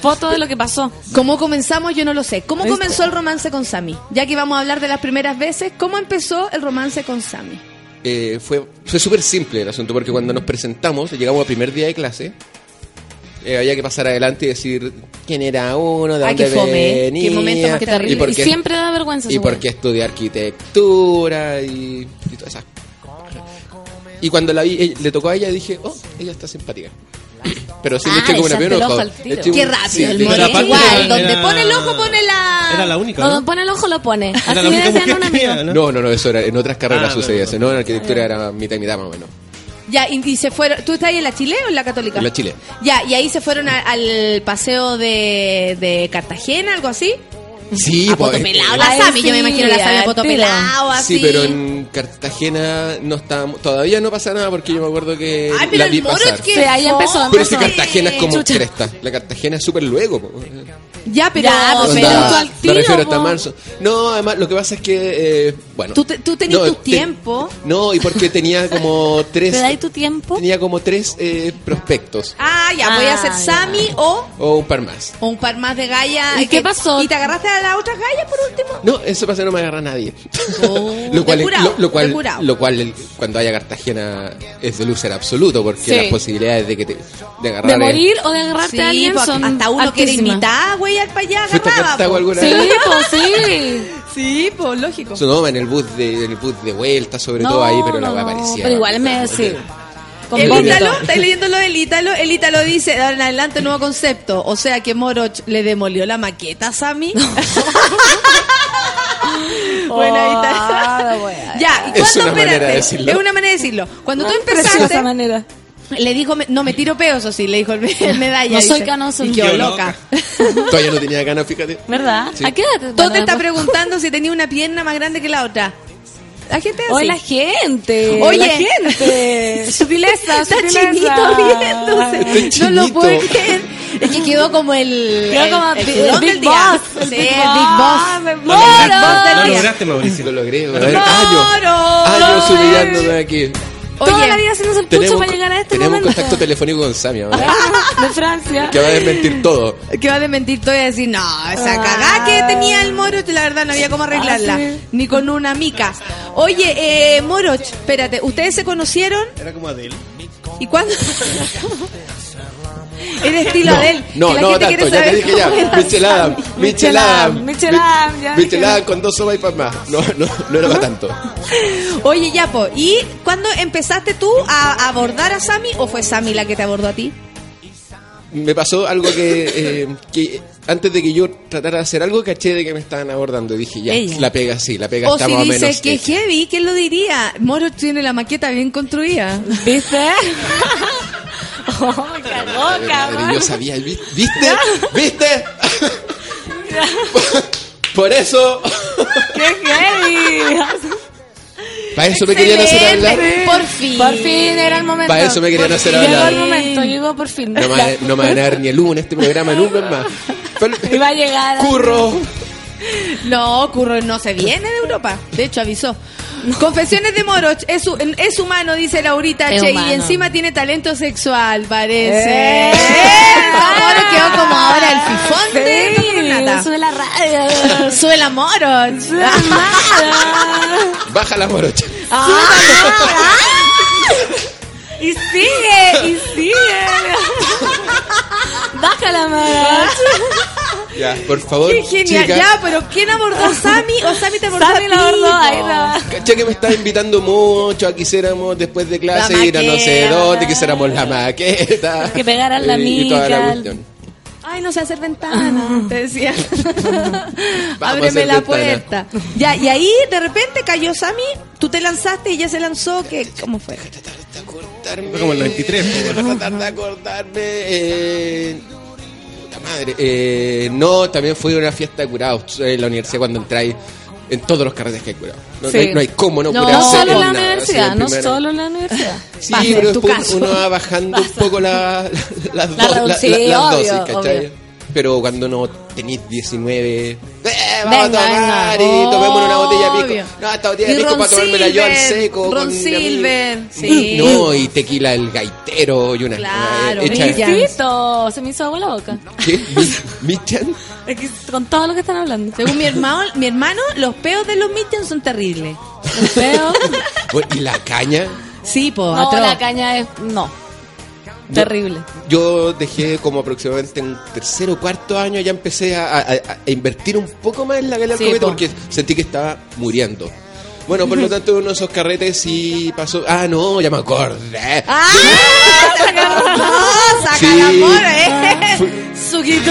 Foto de lo que pasó. ¿Cómo comenzamos? Yo no lo sé. ¿Cómo comenzó el romance con Sammy? Ya que vamos a hablar de las primeras veces, ¿cómo empezó el romance con Sammy? Eh, fue fue súper simple el asunto, porque cuando nos presentamos, llegamos al primer día de clase, eh, había que pasar adelante y decir quién era uno, de Ay, dónde qué fome, venía, qué momento más Qué y terrible. Y siempre da vergüenza. y por qué estudié arquitectura y, y todas esas Y cuando la vi, le tocó a ella, dije, oh, ella está simpática. Pero sí, Ah, le eché como una peor ojo Qué rápido sí, el le- Moroch. Pero aparte Igual, era- donde pone el ojo pone la... Era la única, donde pone el ojo lo pone. Así me decían un amigo. ¿no? No, no, no, eso era, en otras carreras Ah, sucedía eso, no, en arquitectura era mitad y mitad más o menos. Ya, y, y se fueron... ¿Tú estás ahí en la Chile o en la Católica? En la Chile. Ya, y ahí se fueron a- al paseo de, de Cartagena, algo así. Sí, a pues, poto pelado eh, la Sami. Yo me imagino la Sami a poto al tiro. pelado, así. Sí, pero en Cartagena no estábamos, todavía no pasa nada porque yo me acuerdo que Ay, pero la el vi Moro pasar. es que Sí, ahí empezó, Pero es que empezó. Cartagena es como Chucha. cresta. La Cartagena es súper luego. po. Ya, pero... Ya, Onda, pero al me refiero hasta marzo. No, además lo que pasa es que, eh, bueno. Tú te- tú tenías no, tu te- tiempo. No, y porque tenía como tres. ¿Te dais tu tiempo? Tenía como tres eh, prospectos. Ah, ya, voy a hacer Ah. Sami o, O un par más. o un par más de Gaia. ¿Y qué pasó? ¿Y te agarraste a la otra Gaia por último? No, eso pasa, no me agarra nadie. Oh, lo cual, curado, lo, cual, lo cual el- cuando haya Cartagena es de loser absoluto, porque Sí. las posibilidades de que te de agarrar De es- morir o de agarrarte Sí, a alguien son hasta uno quiere altísimas. imitar, güey, al para allá ¿Fuiste a agarraba, Sí, pues sí. Sí, pues lógico. Eso no, en el bus de, en el bus de vuelta, sobre No, todo ahí, pero la no, weá no, parecía. Pero igual me sí. El. Ítalo, estáis leyendo lo del Ítalo, el Ítalo dice, en adelante nuevo concepto, o sea que Moroch le demolió la maqueta a Sammy. Bueno, ahí está. Ah, la. Ya, ¿y Es cuándo, una manera de espérate, decirlo. Es una manera de decirlo. Cuando tú Preciosa empezaste, manera. Le dijo, me- no, me tiro peos, o sí, le dijo el, el medalla. No soy dice. canoso. Y Quedó loca. Todavía no tenía ganas, fíjate. ¿Verdad? Sí. ¿A qué edad Todo te a- está preguntando si tenía una pierna más grande que la otra. La gente. Oye, la gente. Oye. la gente. Sutileza, Está chinito riéndose. Está No lo chinito. puedo creer. Es que quedó como el. Quedó el- como el Big- jurón Big del día. Boss, el Sí, Big el Boss. Big Boss. Ah, me Lo muero. lograste, lo día. lograste, Mauricio. Lo logré, Lo weón. lograste. años. ¡Moro! Años humillándome aquí. Toda Oye, la vida haciéndose el pucho para llegar a este tenemos momento. un contacto telefónico con Samia, ¿verdad? de Francia. que va a desmentir todo. que va a desmentir todo y a decir, no, esa Ah. cagada que tenía el Moroch, la verdad no había cómo arreglarla. Ah, sí. Ni con una mica. Oye, eh, Moroch, espérate, ¿ustedes se conocieron? Era como Adele. ¿Y cuándo? es de estilo No, Adele. no, no tanto, quiere ya te dije ya. Adam. Mitchell Adam, ya. Adam con dos sopas y para más. No, no, no era para tanto. Oye, Yapo, ¿y cuándo empezaste tú a abordar a Sammy o fue Sammy la que te abordó a ti? Me pasó algo que, eh, que antes de que yo tratara de hacer algo, caché de que me estaban abordando. Y dije, ya, Ella. la pega sí, la pega O está si más o dice menos. que hecha. heavy, ¿quién lo diría? Moro tiene la maqueta bien construida. ¿Viste? oh, cagó, Madre, cabrón. yo sabía, ¿vi- ¿viste? ¿Viste? Por eso, ¡Qué heavy! para eso me querían hacer hablar. Por fin. Por fin era el momento. Para eso me querían hacer. Llegó hablar. el momento, llegó por fin. No me, no me van a dar ni el uno en este programa, nunca más. Iba a llegar. Curro. No, Curro no se viene de Europa. De hecho, avisó. Confesiones de Moroch, es, es humano, dice Laurita Es Che, y encima tiene talento sexual, parece. ¡Eh! Moro quedó como ahora el fifón Sí, sube la radio. Sube la Moroch. Sube. Baja la morocha. Y sigue, y sigue. Baja la mano. Ya, por favor, Qué genial. chica. Ya, pero ¿quién abordó a Sammy o Sammy te abordó Sammy a la abordó. Caché que me estaba invitando mucho a quisiéramos después de clase La ir a no sé dónde, quisiéramos la maqueta. Que pegaran la Eh, y toda la mica. cuestión. Ay, no sé hacer ventana, te decía. Ábreme la ventana. puerta. Ya, y ahí de repente cayó Sammy, tú te lanzaste y ella se lanzó, ¿qué, ¿cómo fue? de acordarme. Fue como el 93, po, Voy a tratar de acordarme. Eh, madre. Eh, no, también fui a una fiesta de curados en la universidad cuando entráis en todos los carretes que hay curados. No, Sí. no hay, no hay cómo no, No, curarse No solo en la universidad, no solo en la universidad. Sí, Pasa, pero después uno va bajando un poco la, las, La do- redu- la- sí, las obvio, dosis, ¿cachai? obvio. Pero cuando no tenéis 19, ¡eh! Vamos Venga, a tomar venga. y tomemos una botella de pisco. No, esta botella de pisco para tomármela yo al seco. Ron con. Silver, sí. No, y tequila el gaitero y una. Claro, eh, hecha- se me hizo agua la boca. ¿Qué? Mi- ¿Michan? Es que Con todo lo que están hablando. Según mi hermano, mi hermano, los peos de los Mitchell son terribles. Feo. Bueno, ¿Y la caña? Sí, po, No, atroz. la caña es. No. Terrible. Yo dejé como aproximadamente en tercero o cuarto año, ya empecé a, a- a- a invertir un poco más en la del Sí, cometa po. porque sentí que estaba muriendo. Bueno, por lo tanto, uno de esos carretes sí pasó. Ah, no, ya me acordé. ¡Ah! ¡Saca, Sí. eh! Sukitu.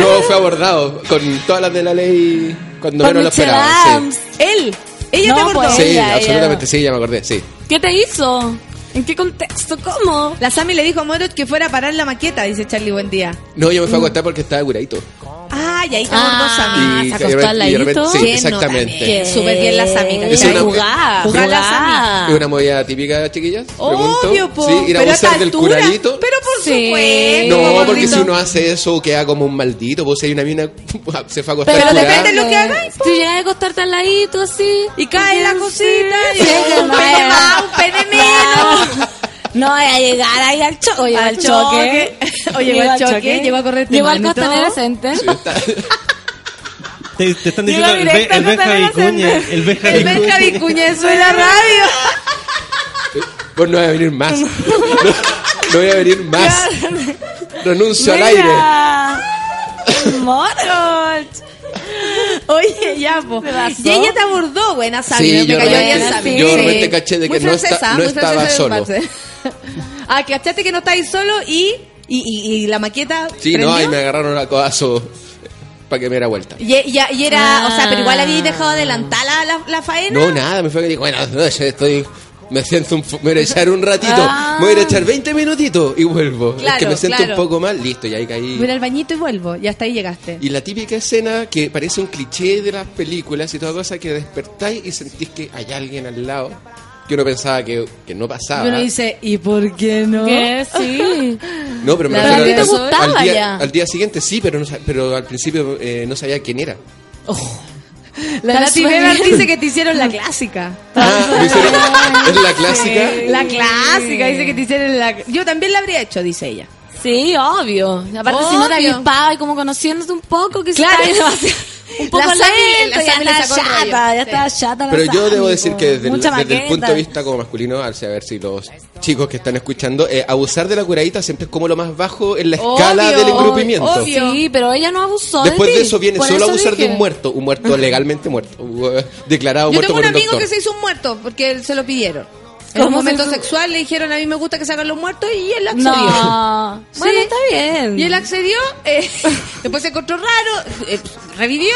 no, fue abordado con todas las de la ley cuando menos lo esperaba. sí. Él, ella No, te abordó. pues. Sí, Ella, absolutamente, ella. sí, ya me acordé, sí. ¿Qué te hizo? ¿En qué contexto? ¿Cómo? La Sammy le dijo a Moroch que fuera a parar la maqueta, dice Charlie Buen Día. No, yo me fui a acostar porque estaba curadito. Ah, calladita Ah, gordosa, Ah, y, ¿se acostó y- al y ladito? sí, exactamente. Súper bien las amigas. Es una- Jugá. ¿Es una movida típica, chiquillas? Obvio, po. Sí, ir a pero abusar esta del altura, curadito. Pero por Sí. supuesto. No, porque gordito. si uno hace eso queda como un maldito. Pues si hay una mina se fue a acostar Pero depende de lo que hagáis, Tú llegas a acostarte al ladito así. Y cae la cosita. Y Sí, que un no pene más, un pene menos. Claro. No, voy a llegar ahí al choque. Oye, Al al choque. choque. O llegó al choque, llegó a correr Llegó al y costanera Center. Te, te están diciendo el, Be- el Benja Vicuña. El Benja El Benja Vicuña. Vicuña suena radio. Pues no voy a venir más. No, voy a venir más. Renuncio al aire. Moro. Oye, ya, po. Y ella te abordó, buena Sammy. Sí, yo cayó realmente- yo realmente caché de que Muy no francesa, no estaba solo. ah, que cachaste que no estáis solo y, y, y, y la maqueta Sí, prendió. no, ahí me agarraron a codazo para que me diera vuelta. Y, y- y era, o sea, pero igual Ah. habíais dejado adelantar la, la, la faena. No, nada, me fue que dijo, bueno, no, estoy... Me siento un, me voy a echar un ratito, Ah. me voy a echar 20 minutitos y vuelvo. es Claro, que me siento claro. un poco mal, listo, y ahí caí. Voy al bañito y vuelvo. Y hasta ahí llegaste. Y la típica escena que parece un cliché de las películas y toda cosa que despertáis y sentís que hay alguien al lado que uno pensaba que, que no pasaba. Y uno dice, ¿y por qué no? ¿Qué? Sí. no, pero me La verdad, refiero a al- gustaba al, día, ya. al día siguiente sí, pero, no, pero al principio eh, no sabía quién era. La Nati dice que te hicieron la clásica. Ah, hicieron- es la clásica. La clásica, dice que te hicieron la... Yo también la habría hecho, dice ella. Sí, obvio. Aparte, si no te Obvio. avispaba y como conociéndote un poco, que Claro. un poco La Sami- lento, la ya rollo. chata, ya chata la Pero yo Sami, debo decir que desde, el, desde el punto de vista como masculino, al saber si los chicos que están escuchando, eh, abusar de la curadita siempre es como lo más bajo en la escala Obvio, del engrupimiento. obvio. Sí, pero ella no abusó Después de, eso viene Por solo eso abusar de un muerto, un muerto legalmente muerto, uh, declarado Yo muerto tengo un por un amigo doctor. que se hizo un muerto porque se lo pidieron. En ¿Cómo un momento sexual le dijeron a mí me gusta que se hagan los muertos y él accedió. No. Sí. Bueno, está bien. Y él accedió, eh, después se encontró raro, eh, revivió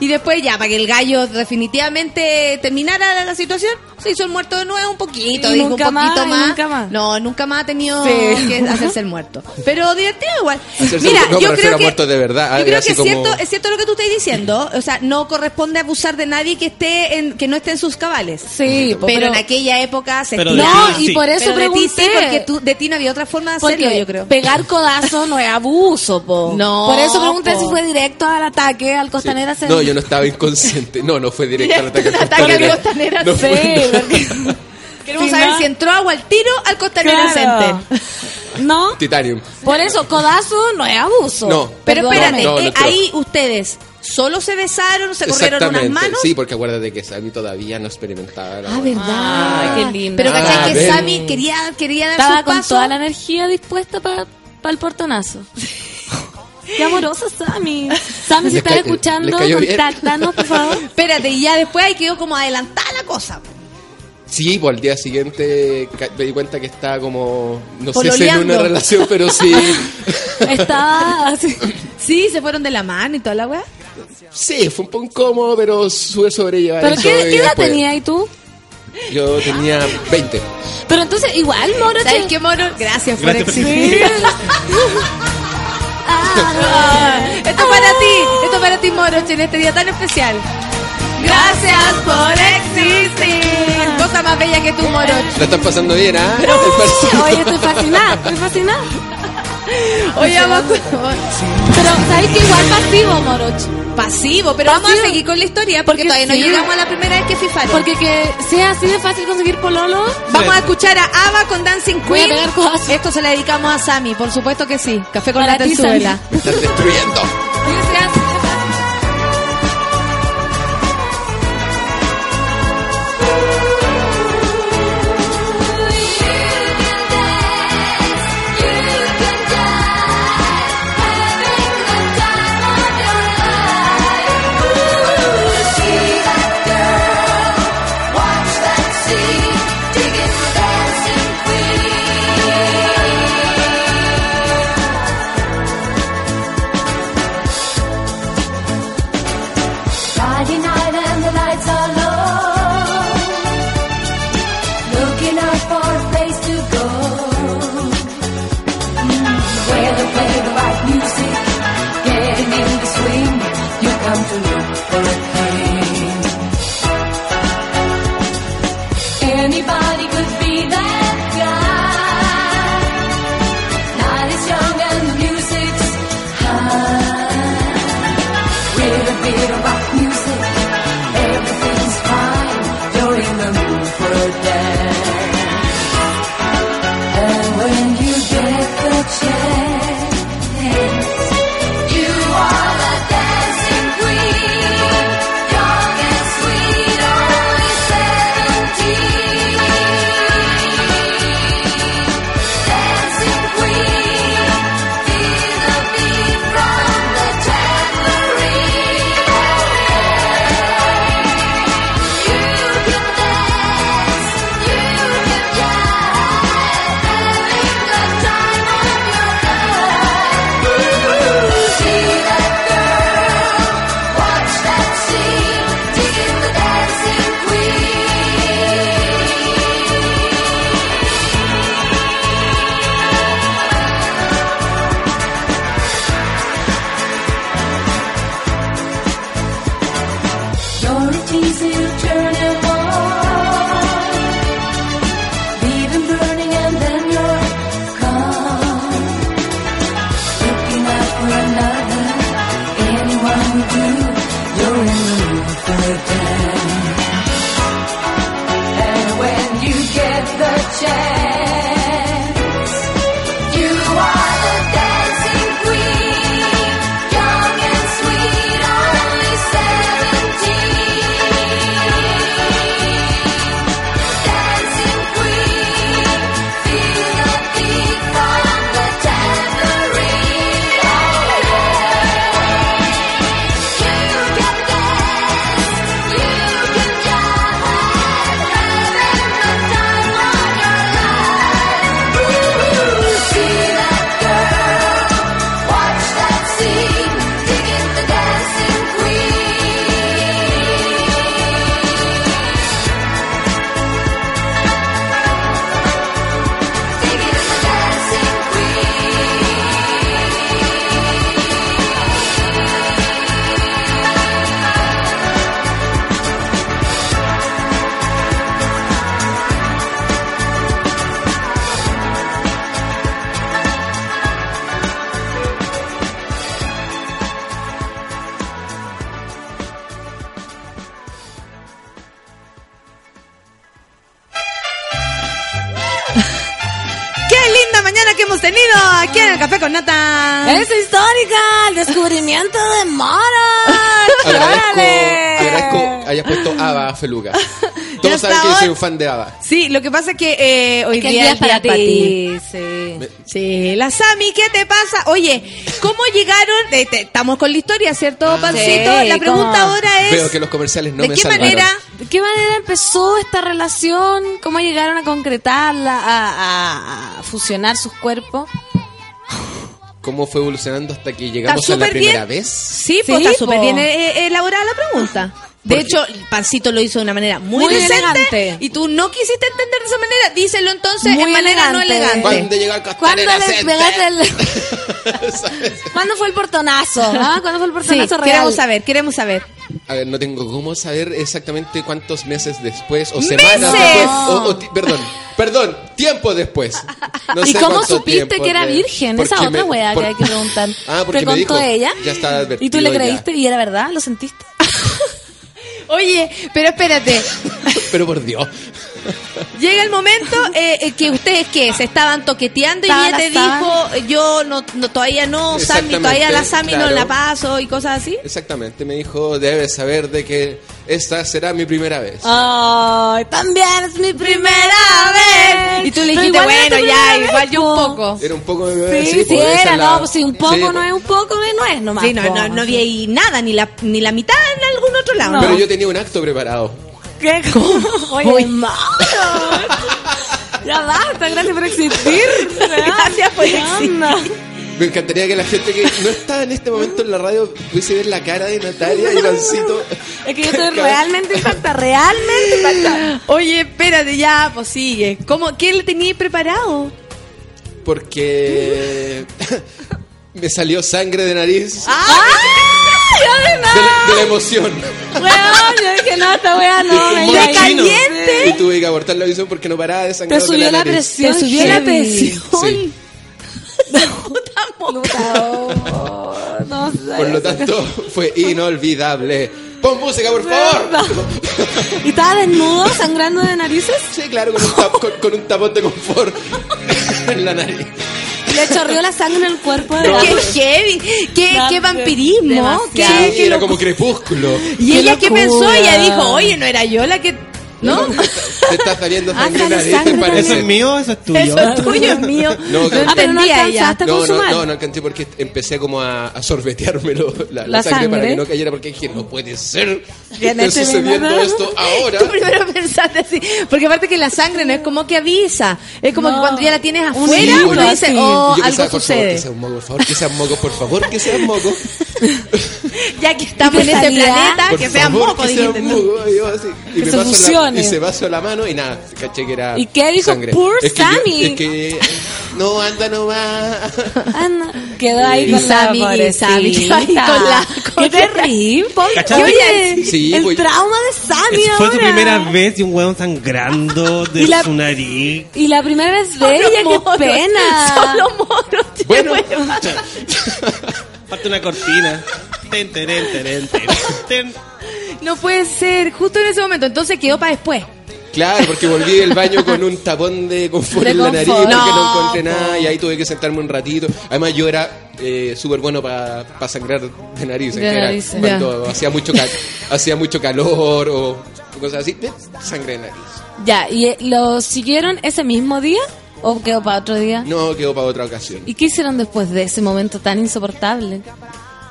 y después ya, para que el gallo definitivamente terminara la situación, se hizo el muerto de nuevo un poquito, Y dijo nunca un poquito más, más. nunca más. No, nunca más ha tenido Sí. que hacerse el muerto. Pero divertido igual. Hacerse Mira, no, yo creo que muertos de verdad, Yo creo así que es como- cierto, es cierto lo que tú estás diciendo, o sea, no corresponde abusar de nadie que esté en que no esté en sus cabales. Sí, po, pero, en aquella época se Pero. No, ti y sí. por eso Pero de ti pregunté. sí, porque tú, de ti no había otra forma de hacerlo, Porque yo creo. pegar codazo no es abuso, po. No, Por eso pregunté po. si fue directo al ataque al Sí. Costanera No, yo no estaba inconsciente. No, no fue directo al ataque al Ataque al Costanera. No fue- Sí, porque- Queremos saber no- si entró agua al tiro al Costanera Claro. Center. No, Titanium. por eso codazo no es abuso. No. Pero espérate, No, no eh, ahí ustedes solo se besaron, se corrieron unas manos. Sí, porque acuérdate que Sammy todavía no experimentaba la Ah, verdad. Ay, qué lindo. Pero Ah, ¿cachai que ven. Sammy quería, quería dar Estaba su con toda la energía dispuesta para el portonazo. Qué amorosa Sammy. Sammy, si estás escuchando, contáctanos, por favor. Espérate, y ya después ahí quedó como adelantada la cosa. Sí, pues al día siguiente me di cuenta que estaba como, no sé si en una relación, pero sí. Estaba así. Sí, se fueron de la mano y toda la weá. Sí, fue un poco incómodo, pero supe sobrellevar ¿Pero qué, y qué edad tenías ahí tú? Yo tenía 20. Pero entonces, igual, Moro. ¿Sabes qué, Moro? Gracias por Gracias por existir. Esto para ti, esto para ti, Moroche, en este día tan especial. Gracias por existir. Cosa más bella que tú, Moroche. La están pasando bien, ¿ah? Par- Oye, estoy fascinada, estoy fascinada. Oye, vamos. Pero, ¿sabes que igual pasivo, Moroch? Pasivo, pero vamos a seguir con la historia porque, Porque todavía no sí. llegamos a la primera vez que fifaron. Porque que sea así de fácil conseguir pololo. Vamos a escuchar a Ava con Dancing Voy a Queen. Esto se le dedicamos a Sammy, por supuesto que sí. Café con Para la ti. Me están destruyendo. Ava Feluca. Todos saben que yo soy un fan de Ava. Sí, lo que pasa es que eh, hoy Que el día día es para ti. sí. Sí, la Sami, ¿qué te pasa? Oye, ¿cómo llegaron? eh, te- estamos con la historia, ¿cierto, Pancito? Sí, la pregunta ¿cómo? ahora es... Veo que los comerciales no ¿De me qué salvaron. manera? ¿De qué manera empezó esta relación? ¿Cómo llegaron a concretarla, a, a- a fusionar sus cuerpos? ¿Cómo fue evolucionando hasta que llegamos a la súper primera bien. vez? Sí, pues Sí, está súper po. bien eh, eh, elaborada la pregunta. De hecho, Pancito lo hizo de una manera muy, Muy decente elegante. y tú no quisiste entender de esa manera. Díselo entonces Muy en manera no elegante. ¿Cuándo llegó al ¿Cuándo Costanera le Center? pegaste el... ¿Cuándo fue el portonazo? ah? ¿Cuándo fue el Sí, portonazo real? queremos saber, queremos saber. A ver, no tengo cómo saber exactamente cuántos meses después o ¡Meses! semanas después. O, o ti- perdón, perdón, tiempo después. No ¿Y sé cómo supiste tiempo que era virgen? Esa otra me- weá por- que hay que preguntar. Ah, porque ¿Te me contó dijo, ella? ya estaba ¿Y tú le ya. creíste? ¿Y era verdad? ¿Lo sentiste? Oye, pero espérate. Pero por Dios. Llega el momento eh, eh, que ustedes que se estaban toqueteando y ella te dijo, yo no, no todavía no, Sammy, todavía la Sammy no claro. la paso y cosas así. Exactamente, me dijo, debes saber de que esta será mi primera vez. Ay, también es mi primera vez. Y tú le dijiste, bueno, ya, igual yo un po. poco. Era un poco... Sí, sí, pues, esa era, es la- no, pues si un poco Sí, no es un poco, no es nomás. Sí, no, no, no había ahí nada, ni la, ni la mitad en algún otro lado. No. Pero yo tenía un acto preparado. ¿Qué? Oye, malo. Ya basta, gracias por existir. Gracias por ¿Qué onda? Me encantaría que la gente que no está en este momento en la radio pudiese ver la cara de Natalia y Pancito. Es que yo estoy realmente impactada, realmente impactada. Oye, espérate, ya, pues sigue. ¿Cómo, ¿Qué le tenías preparado? Porque me salió sangre de nariz ¡Ay, de, la, de la emoción. Weón, yo dije, no, esta wea no, me chino. caliente. Y tuve que abortar la visión porque no paraba de Te sangrar de subió la presión. Te subió la presión. Sí. Puta, no sé. Por lo tanto, fue inolvidable. Pon música, por favor. ¿Y estaba desnudo, sangrando de narices? Sí, claro, con un, tap- con, con un tapón de confort en la nariz. Le chorreó la sangre en el cuerpo. de ¡Qué heavy! ¡Qué, qué vampirismo! ¡Qué, era como crepúsculo. ¿Y qué ella qué pensó? Ella dijo, oye, no era yo la que... ¿No? Te está saliendo Ah, sangre la sangre ¿te ¿Eso es mío eso es tuyo? Eso es tuyo, es mío. No, No, Ah, no entendía ella. No, no, no, no alcancé porque empecé como a, a sorbetármelo la, la La sangre, para sangre. que no cayera porque dije, no puede ser Que esté sucediendo minuto- esto ahora. Tú primero pensaste así, porque aparte que la sangre no es como que avisa, es como No. que cuando ya la tienes afuera, libro uno dice, oh, algo pensaba, por favor, sucede. que sea un moco, por favor, que sean mocos, por favor, que sean mocos. Ya que estamos en te este planeta, Por que sean sean dijiste mocos. Y yo así, y Que me se paso fusione. y se pasó la mano y nada, caché que era ¿Y qué dijo? sangre. Poor es que yo- Sammy. es que, no, anda nomás. No. Quedó ahí Y con Sammy, la y Sammy quedó ahí con la- con Qué terrible. Oye, Sí, el pues- trauma de Sammy Fue su ahora. primera vez y un hueón sangrando de la- su nariz. Y la primera vez de ella, qué pena. Solo moros. Bueno, Falta una cortina. Ten, teren, teren, teren, ten. No puede ser, justo en ese momento, entonces quedó para después. Claro, porque volví del baño con un tapón de confort De en la nariz confort. porque no, No, encontré nada y ahí tuve que sentarme un ratito. Además yo era eh, súper bueno para sangrar de nariz De narices. Cuando hacía mucho, hacía mucho calor o cosas así, sangre de nariz. Ya, ¿y eh, lo siguieron ese mismo día? ¿O quedó para otro día? No quedó para otra ocasión. ¿Y qué hicieron después de ese momento tan insoportable?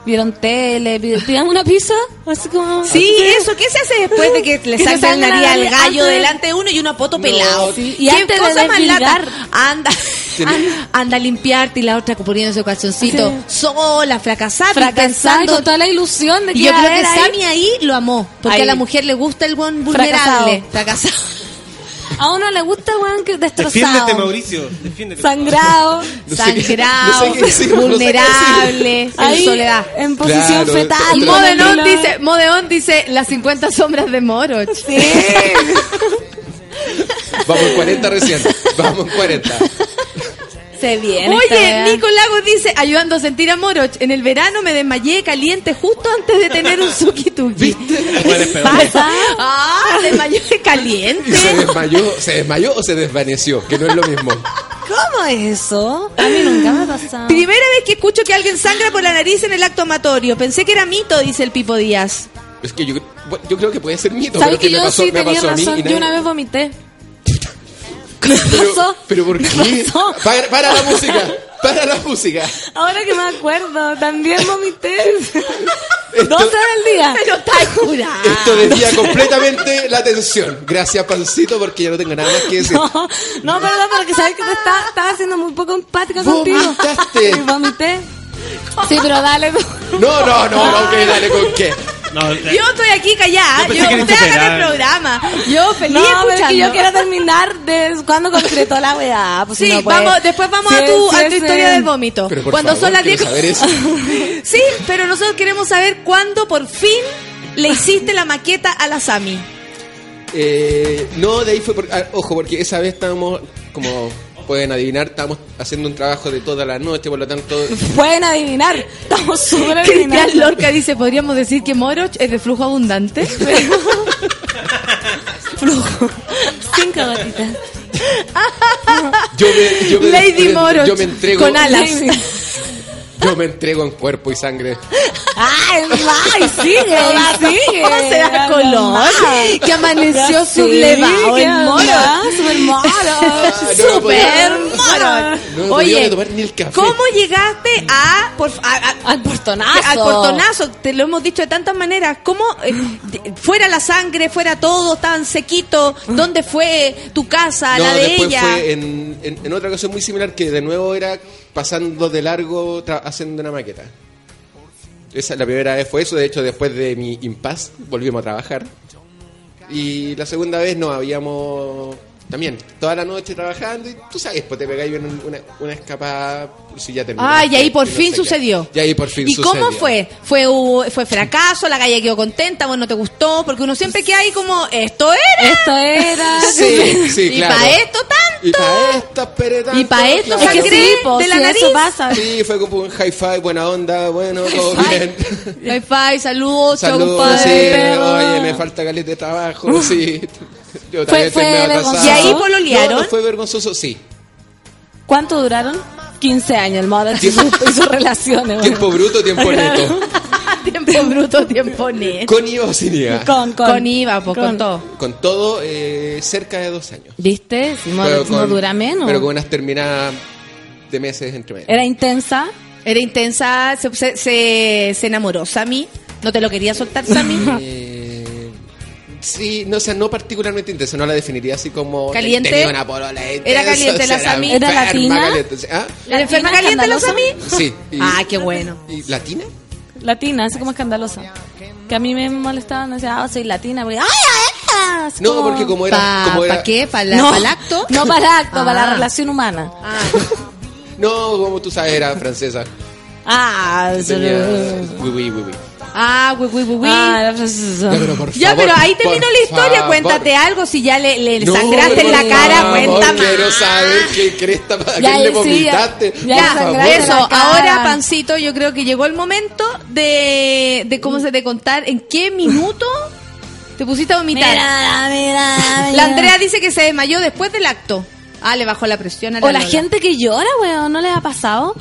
¿Vieron tele? ¿Pi- ¿Pidieron una pizza? Así como... Sí, eso, ¿qué se hace después de que le Que se sacan la salga nariz la al gallo antes de- delante de uno y una poto pelado? sí, y ¿Qué antes de cosa más lata? Anda, anda, anda a limpiarte y la otra poniéndose el calzoncito. Sí. Sola, fracasada, con toda la ilusión de que Y yo creo que ahí- Sammy ahí lo amó, porque Ahí. a la mujer le gusta el buen vulnerable. Fracasado. A uno le gusta, weón, que destrozado. Defiéndete, Mauricio. Defiéndete. Sangrado. No Sangrado, no sé qué no sé vulnerable, en Ahí, soledad. en posición Claro, fetal. Modeón dice, Modeón dice las 50 sombras de Moroch. Sí. Vamos en 40 recién. Vamos en 40. Se viene. esta Oye. Nico Lagos dice, ayudando a sentir a Moroch, en el verano me desmayé caliente justo antes de tener un suki tuki. Pasa. Ah, desmayó de ¿Y se caliente. desmayó, se desmayó o se desvaneció? Que no es lo mismo. ¿Cómo es eso? A mí nunca me ha pasado. Primera vez que escucho que alguien sangra por la nariz en el acto amatorio. Pensé que era mito, dice el Pipo Díaz. Es que yo, yo creo que puede ser mito, ¿Sabes pero que que me yo pasó, sí me tenía pasó a mí. razón? Yo una vez vomité. pero, pasó? pero ¿por qué? pasó? Para, para la música, para la música. Ahora que me acuerdo, también vomité. Esto, 12 del día. Pero está curada. esto desvía completamente la atención. Gracias, Pancito, porque yo no tengo nada más que decir. No, no, perdón, porque sabes que te estaba, estaba siendo muy poco empática contigo. ¿Vomitaste? Y vomité. Sí, pero dale. No, no, no, no, que dale con qué. No, Yo estoy aquí callada. Yo Yo, que usted haga el programa. Yo feliz No, pero es escuchando. que yo quiero terminar de cuando concretó la weá. Pues si Sí, no, pues, vamos, después vamos sí, a tu, sí, a tu sí. historia del vómito. Pero por Cuando favor, son las quiero 10. saber eso. sí, pero nosotros queremos saber cuándo por fin le hiciste la maqueta a la Sami. Eh, no, de ahí fue, por, ah, ojo, porque esa vez estábamos, como pueden adivinar, estábamos haciendo un trabajo de toda la noche, por lo tanto... Pueden adivinar. Estamos súper Cristian adivinando. Lorca dice, podríamos decir que Moroch es de flujo abundante. Flujo. Cinco gotitas. Yo me, yo me, Lady Moroch yo me entrego, con alas. Yo me entrego en cuerpo y sangre. Ay, ay, sigue, sigue. ¿Cómo se da color? Que amaneció sublevado el moro. Super moro. podía- moro. No me Oye, tomar ni el café. ¿cómo llegaste a, por, a- a- Al portonazo. al portonazo? Te lo hemos dicho de tantas maneras. ¿Cómo eh, fuera la sangre, fuera todo, estaban sequitos? ¿Dónde fue tu casa, No, la de después ella? fue en, en- en otra ocasión muy similar que de nuevo era pasando de largo haciendo una maqueta. Esa, la primera vez fue eso, de hecho después de mi impas volvimos a trabajar. Y la segunda vez nos habíamos también toda la noche trabajando y tú sabes, pues te pegáis una, una, una escapada si ya terminaste Ah, y ahí por no fin sé qué. sucedió. Y ahí por fin ¿Y sucedió. cómo fue? ¿Fue, ¿Fue fracaso? ¿La calle quedó contenta? ¿Vos no te gustó? Porque uno siempre queda ahí como, ¿esto era? Esto era. Sí, sí, ¿Y claro. para esto tanto? Y para estas peretas. Y pa' esto Es que sí, po, de la sí, nariz. eso pasa. Sí, fue como un high five, buena onda, bueno, todo bien. Wi-Fi, saludos, Saludos, compadre. sí, oye, me falta caleta de trabajo, sí. Yo fue atrasado. vergonzoso. ¿Y ahí pololearon? No, no fue vergonzoso, sí. ¿Cuánto duraron? 15 años el moro y sus relaciones. bueno. Tiempo bruto, tiempo neto. tiempo bruto, tiempo neto. ¿Con IVA o sin IVA? Con, con, Con IVA, pues, con, todo. Con todo, eh, cerca de dos años. ¿Viste? Si no, Pero no con- dura menos. Pero con unas terminadas de meses entre medio. Era intensa. Era intensa, se, se, se, se enamoró Sammy. ¿No te lo quería soltar, Sammy? Sí, no, o sea, no particularmente intensa, no la definiría así como... ¿Caliente? tenía una polola intensa, ¿Era caliente o sea, la Sami? ¿Era enferma latina? caliente, sí. ¿Ah? ¿La enferma ¿Latina, caliente la? Sammy? Sí. y- Ah, qué bueno. ¿Y latina? Latina, así como escandalosa. Que a mí me molestaban, decía, ah, soy latina. Porque, ¡ay, ay, ay! Así No, como- porque como era... ¿Para como era qué? ¿Para la, no, pa' el acto? No para el acto, para Ah. la relación humana. Ah, No, como tú sabes, era francesa. Ah, Tenía... Oui, oui, oui, oui. Ah, güey, güey, güey, güey. Ah, era francesa. Ya, pero por Ya, favor, pero ahí terminó la historia. favor. Cuéntate algo. Si ya le, le No, sangraste en la cara, favor, cuenta más. Quiero saber qué cresta, a Ya, quién le vomitaste. ya, ya eso, ahora Pancito, yo creo que llegó el momento de, de cómo se de contar en qué minuto te pusiste a vomitar. Mira, mira, mira. La Andrea dice que se desmayó después del acto. Ah, le bajó la presión a la O la Lola. gente que llora, weón, ¿no les ha pasado?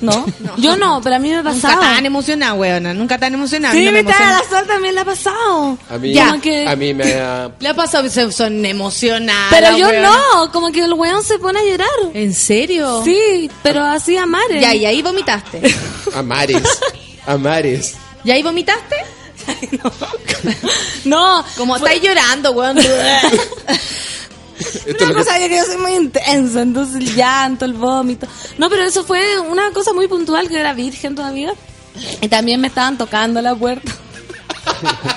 ¿No? Yo no, pero a mí me ha Nunca pasado. tan emocionada, weona. Nunca tan emocionada. Sí, No me emociona. la sol también le ha pasado. A mí, Ya. Que- a mí me ha... Le ha pasado, son emocionadas. Pero yo weona. no, como que el weón se pone a llorar. ¿En serio? Sí, pero así a mares. Ya, y ahí vomitaste. A mares. A mares. ¿Y ahí vomitaste? No, Como fue- estáis llorando, weón. Esto es Una lo que- cosa que yo soy muy intensa, entonces el llanto, el vómito. No, pero eso fue una cosa muy puntual que era virgen todavía. Y también me estaban tocando la puerta.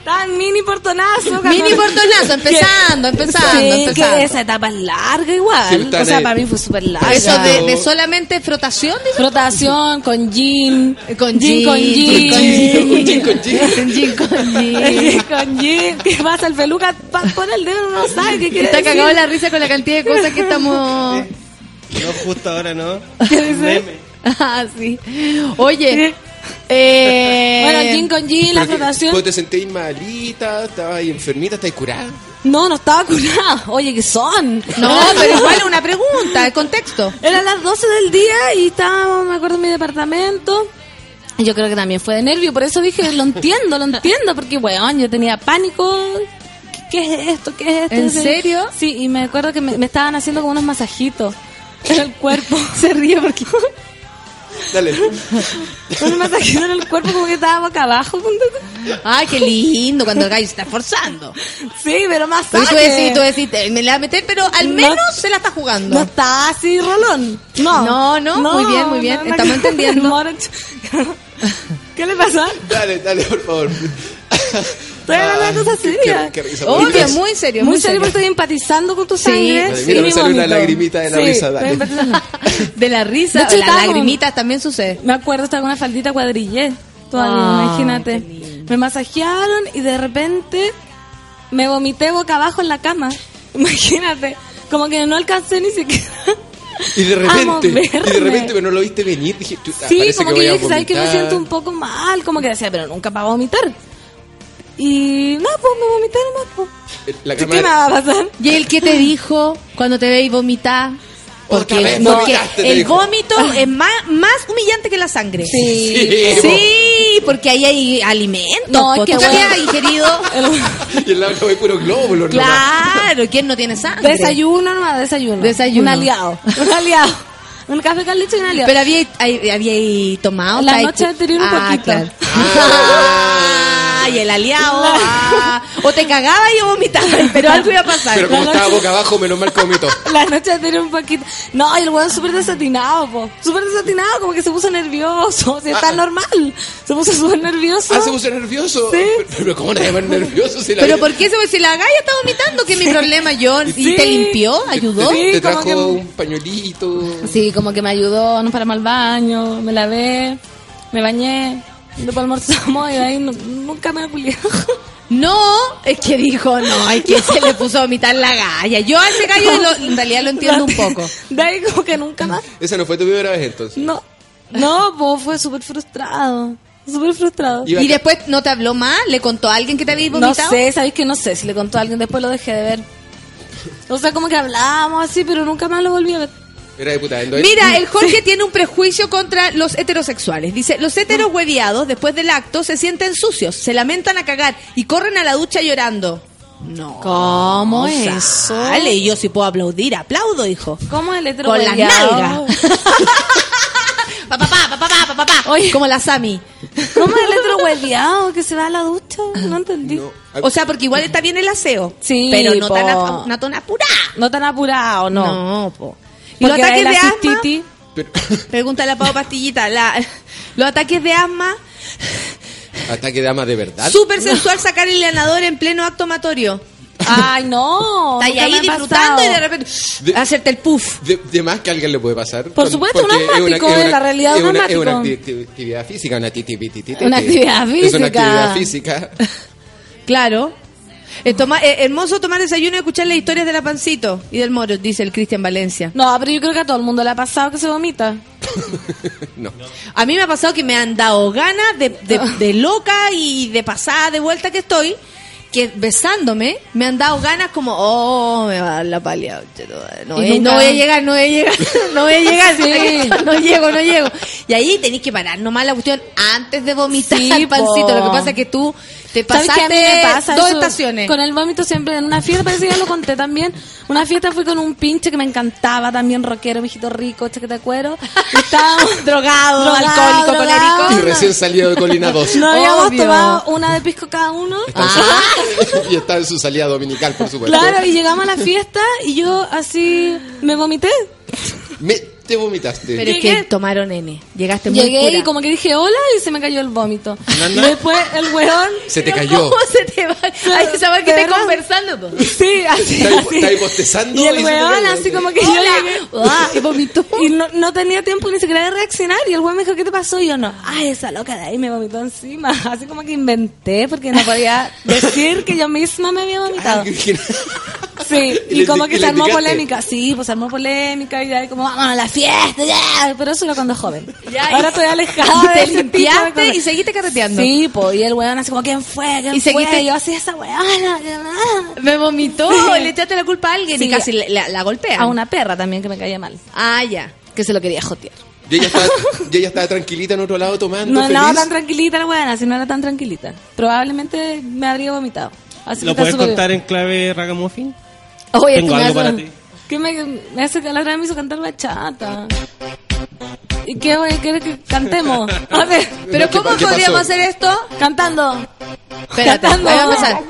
Estaban mini portonazo. Mini portonazo, empezando, empezando, Sí, empezando. que esa etapa es larga igual. Sí, o sea, para mí fue súper larga. Eso de, solamente frotación, dice. Frotación con gin. Con gin. Con gin. con gin. Un gin con gin. Gin con gin. con. ¿Qué pasa? El peluca pone el dedo, uno no sabe qué quiere Está decir. cagado la risa con la cantidad de cosas que estamos... No, justo ahora no. ¿Qué dice? Meme. Ah, sí. Oye, eh... Bueno, gin con gin, la frotación. ¿Vos te sentís malita? ¿Estabas ahí enfermita? ¿Estás curada? No, no estaba curada. Oye, ¿qué son? No, pero igual es una pregunta, el contexto. Eran las 12 del día y estábamos, me acuerdo, en mi departamento. Y yo creo que también fue de nervio, por eso dije, lo entiendo, lo entiendo, porque, weón, yo tenía pánico. ¿Qué, qué es esto? ¿Qué es esto? ¿En Sí. serio? Sí, y me acuerdo que me, me estaban haciendo como unos masajitos en el cuerpo. Se ríe porque... Dale. unos masajitos en el cuerpo como que estaba boca abajo. Ay, qué lindo cuando el gallo se está esforzando. Sí, pero más Porque tú decís, tú decís, me la meter, pero al No. menos se la está jugando. No está así, Rolón. No. No, no, muy bien, muy bien. Estamos entendiendo. ¿Qué le pasa? Dale, dale, por favor. Estoy hablando de cosas serias. bonitas. muy serio, Muy muy serio porque estoy empatizando con tu Sí. sangre. Mía, me una lagrimita de la Sí, risa, dale. De la risa, De las lagrimitas también sucede. Me acuerdo, estaba con una faldita cuadrillé. Todavía, Ah, imagínate. Me masajearon y de repente me vomité boca abajo en la cama. Imagínate. Como que no alcancé ni siquiera. Y de repente, y de repente, pero no lo viste venir. Dije, ah, Sí, como que que, yo dije, ¿sabes que me siento un poco mal? Como que decía, pero nunca para vomitar. Y no, pues me vomité nomás. Pues. La ¿Qué me va a pasar? ¿Y el que te dijo cuando te veis vomitar? Otra Porque, vez porque te el vómito es más, más humillante que la sangre. Sí. Sí. Sí, porque ahí hay alimentos. No, es po. que ¿Tú qué bueno. has ingerido? Y el lado hay puro glóbulo. nomás. Claro, ¿quién no tiene sangre? Desayuno nomás, desayuno. Desayuno. Un aliado. Un aliado. Un café con leche y un aliado. Pero había, hay- había tomado. La ¿Estáis- noche anterior un Ah, poquito. claro. Ah, y el aliado. ah. O te cagaba y vomitaba, pero algo iba a pasar. Pero como La estaba noche- boca abajo, menos mal que vomitó. La noche anterior un poquito. No, y el weón súper desatinado, po. Súper desatinado, como que se puso nervioso. Si está Ah. normal. Se puso súper nervioso. Ah, se puso nervioso. Sí. Pero, pero ¿cómo nadie más nervioso si la Pero ¿por qué se si la galla está vomitando? ¿Qué es mi problema yo? ¿Y Sí. te limpió? ¿Ayudó? Te, te Sí, como trajo que- un pañuelito. Sí, como que me ayudó, nos paramos al baño, me lavé, me bañé, después almorzamos y de ahí nu- nunca me culié. No, es que dijo, no, es que se le puso a vomitar la galla. Yo a ese gallo lo- en realidad lo entiendo un poco. De ahí como que nunca más. Esa no fue tu primera vez entonces. No, no, pues fue súper frustrado, súper frustrado. Y a- después no te habló más, le contó a alguien que te había No vomitado. sé, sabéis que no sé si le contó a alguien, después lo dejé de ver. O sea, como que hablábamos así, pero nunca más lo volví a ver. Era diputado. ¿eh? Mira, el Jorge tiene un prejuicio contra los heterosexuales. Dice, los heteros hueviados después del acto se sienten sucios, se lamentan a cagar y corren a la ducha llorando. No. ¿Cómo es eso? Vale, yo si puedo aplaudir, aplaudo, hijo. ¿Cómo el hetero Con las hueviado? nalgas. Pa, pa, pa, pa, pa, pa, pa. Oye. Como la Sami. ¿Cómo el hetero hueviado que se va a la ducha? No entendí. No. O sea, porque igual está bien el aseo. Sí, Pero no po. tan, no tan apurada. No tan apurado, no. No, po. ¿Y los ataques de asma? Pero- Pregúntale a Pau Pastillita. La, los ataques de asma, Ataque de ama de verdad. súper sensual sacar el ganador en pleno acto amatorio. Ay, no. Está ahí, disfrutando pasado. y de repente De- hacerte el puff. De, de más que a alguien le puede pasar. Por supuesto, un es asmático, es en la realidad, es un una, es una actividad física, una ti- ti- ti- ti- ti- Una ti- actividad Es una física. actividad física. Claro. Es toma- eh, hermoso tomar desayuno y escuchar las historias de la pancito y del moro, dice el Cristian Valencia. No, pero yo creo que a todo el mundo le ha pasado que se vomita. No. A mí me ha pasado que me han dado ganas de, de- de loca y de pasada, de vuelta que estoy, que besándome me han dado ganas como, oh, me va a dar la palia. No, eh, no voy a llegar, no voy a llegar, no voy a llegar, Sí. no llego, no llego. Y ahí tenéis que parar nomás la cuestión antes de vomitar Sí, al pancito. po. Lo que pasa es que tú te ¿Sabes pasaste me pasa dos eso? estaciones. Con el vómito siempre en una fiesta, parece que ya lo conté también. Una fiesta fui con un pinche que me encantaba, también rockero, mijito rico, chaqueta de cuero. Y estábamos Drogado, Drogado, alcohólico, drogado. Y colérico. recién salido de Colina 2. No habíamos Obvio. tomado una de pisco cada uno. y está en su salida dominical, por supuesto. Claro, y llegamos a la fiesta y yo así me vomité. Me, te vomitaste. Pero es Llegué. que tomaron N. Llegaste muy Llegué pura. y como que dije hola y se me cayó el vómito. Nana. Después el weón. Se te cayó. ¿Cómo se te va? Hay que saber que ¿De estés verdad? conversando. po. Sí, así. Está ahí- así. está ahí bostezando Y el se te weón cayó. así como que yo Hola. llegué. Ah, y vomitó. Y no, no tenía tiempo ni siquiera de reaccionar. Y el weón me dijo, ¿qué te pasó? Y yo no. Ay, esa loca de ahí me vomitó encima. Así como que inventé porque no podía decir que yo misma me había vomitado. Ah, que- que- Sí, Y y, como y que se armó polémica. Sí, pues se armó polémica y ahí como, vamos a la fiesta, ya. Pero eso era cuando joven. Ya, y- Ahora estoy alejada y de te limpiaste y seguiste carreteando. Sí, pues, y el weón así como, ¿quién fue? ¿Quién Y fue? seguiste- Y yo así, esa weona. Me vomitó, Sí. le echaste la culpa a alguien y Sí. casi la, la- la golpean. A una perra también que me caía mal. Ah, ya. Que se lo quería jotear. Y ella estaba, y ella estaba tranquilita en otro lado tomando. No feliz. no tan tranquilita la weona, si no era tan tranquilita. Probablemente me habría vomitado. Así ¿Lo puedes contar bien. en clave ragamuffin? Oye, Tengo algo para ti. ¿Qué me, me hace que la otra vez me hizo cantar bachata? ¿Y qué, quieres que cantemos? A ver, Pero ¿qué ¿cómo podríamos pasó? hacer esto? cantando. Espérate, Cantando. voy a empezar.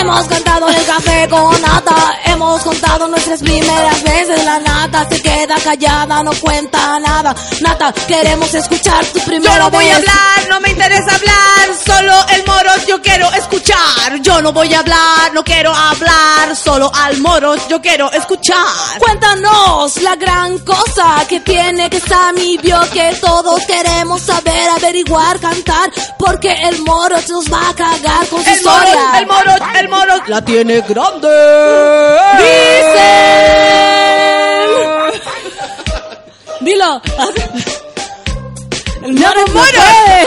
Hemos cantado el café con nata, hemos contado nuestras primeras veces. La nata se queda callada, no cuenta nada. Nata, queremos escuchar tu primera Yo no voy a hablar, no me interesa hablar, solo el moro yo quiero escuchar. Yo no voy a hablar, no quiero hablar, solo al moro yo quiero escuchar. Cuéntanos la gran cosa que tiene que Sammy vio que todos queremos saber, averiguar, cantar, porque el moro nos va a cagar con su El moro, historia. el moro, el moro la tiene grande. Dilo. El No, moro el moro,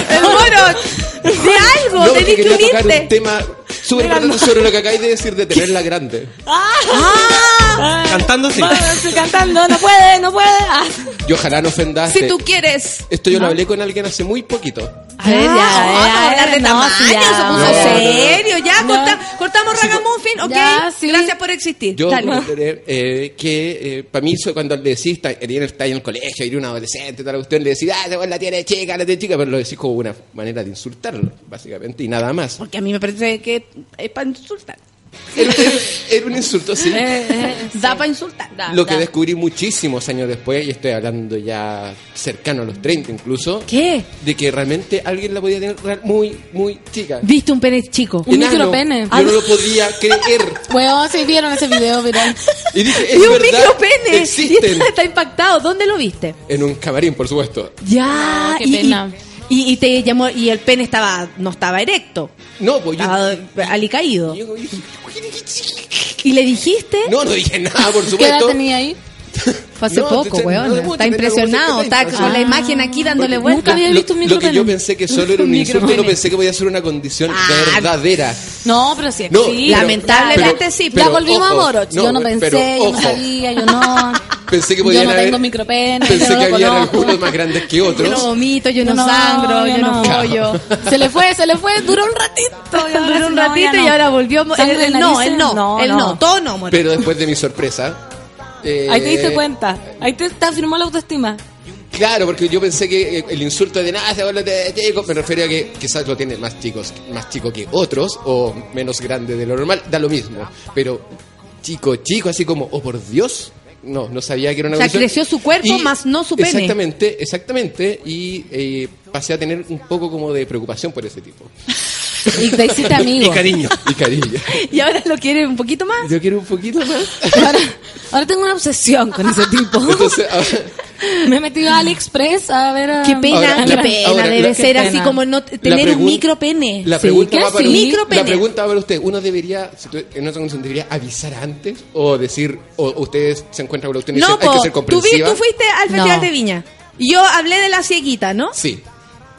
el moro. De algo, No, tenés que quería tocar un unirte. tema súper importante sobre lo que acabáis de decir de tenerla grande. Ah, Cantando sí. Estoy cantando, no puede, no puede. Ah. Y ojalá no ofendaste. si tú quieres. Esto yo lo hablé con alguien hace muy poquito. A ver, ya, Ah, ya, vamos a hablar de no, tamaño, se puso serio. Ya, No. corta- cortamos Ragamuffin, ok. Ya, sí. Gracias por existir. Yo me enteré, eh, que para mí eso cuando le decís, está, en el colegio, y era un adolescente, toda la cuestión, le decís, ah, la tiene chica, la tiene chica, pero lo decís como una manera de insultarlo, básicamente, y nada más. Porque a mí me parece que es para insultar. Era, un insulto, sí. Eh, Da para insultar. Da, Lo que da. descubrí muchísimos años después, y estoy hablando ya cercano a los 30 incluso, ¿Qué? de que realmente alguien la podía tener muy, muy chica. Viste un pene chico. Un Enano. micropene. Yo no lo podía creer. Weón, si vieron ese video. Y dije, es Y un verdad, micropene. Y existen. está, está impactado. ¿Dónde lo viste? En un camarín, por supuesto. Ya. qué y, pena. Y, y te llamó y el pene estaba no estaba erecto, No, pues yo... estaba alicaído. yo dije, Y le dijiste, No, no dije nada, por ¿Qué edad supuesto. tenía ahí? Fue hace No, poco, weón. no, está impresionado, 70 está con la imagen aquí dándole Porque Nunca vuelta. había visto un lo que micropene. yo pensé que solo era un insulto, no pensé que podía ser una condición Ah. verdadera. No, pero sí No, existe. Lamentablemente pero- sí, pero la volvimos ojo, a Moroch. no, yo no pensé, pero yo no sabía, yo no. Pensé que yo podían no haber- tengo micropene. Pensé yo que había algunos más grandes que Yo otros. no vomito, yo Yo no no, sangro, yo yo no pollo. Se le fue, se le fue, duró un ratito. Duró un ratito y ahora volvió. De no, el no, no, el no, todo no, Moro. Pero después de mi sorpresa. Eh, Ahí te diste cuenta. Ahí te, te afirmó la autoestima. Claro, porque yo pensé que eh, el insulto de nada me refiero a que quizás lo tiene más chicos, más chico que otros, o menos grande de lo normal, da lo mismo. Pero chico, chico, así como, oh por Dios, no, no sabía que era una O sea, creció su cuerpo, más no su pene. Exactamente, exactamente, y eh, pasé a tener un poco como de preocupación por ese tipo. Y te hiciste amigo. Y cariño. Y cariño. Y ahora lo quiere un poquito más. Yo quiero un poquito más. Ahora, ahora tengo una obsesión con ese tipo. Entonces, ahora- Me he metido a AliExpress a ver. a- Qué pena, Ahora, qué la- pena, ahora, debe la- ser Qué así pena. como no tener un micropene. La Sí, pregunta ¿qué va para sí? Micropene. La pregunta va para usted. ¿Uno debería, si tú- en esa condición, debería avisar antes? ¿O decir, o ustedes se encuentran con la cuestión y No, dicen, hay po, que ser tú, comprensiva? tú fuiste al Festival No. de Viña. Y yo hablé de la cieguita, ¿no? Sí.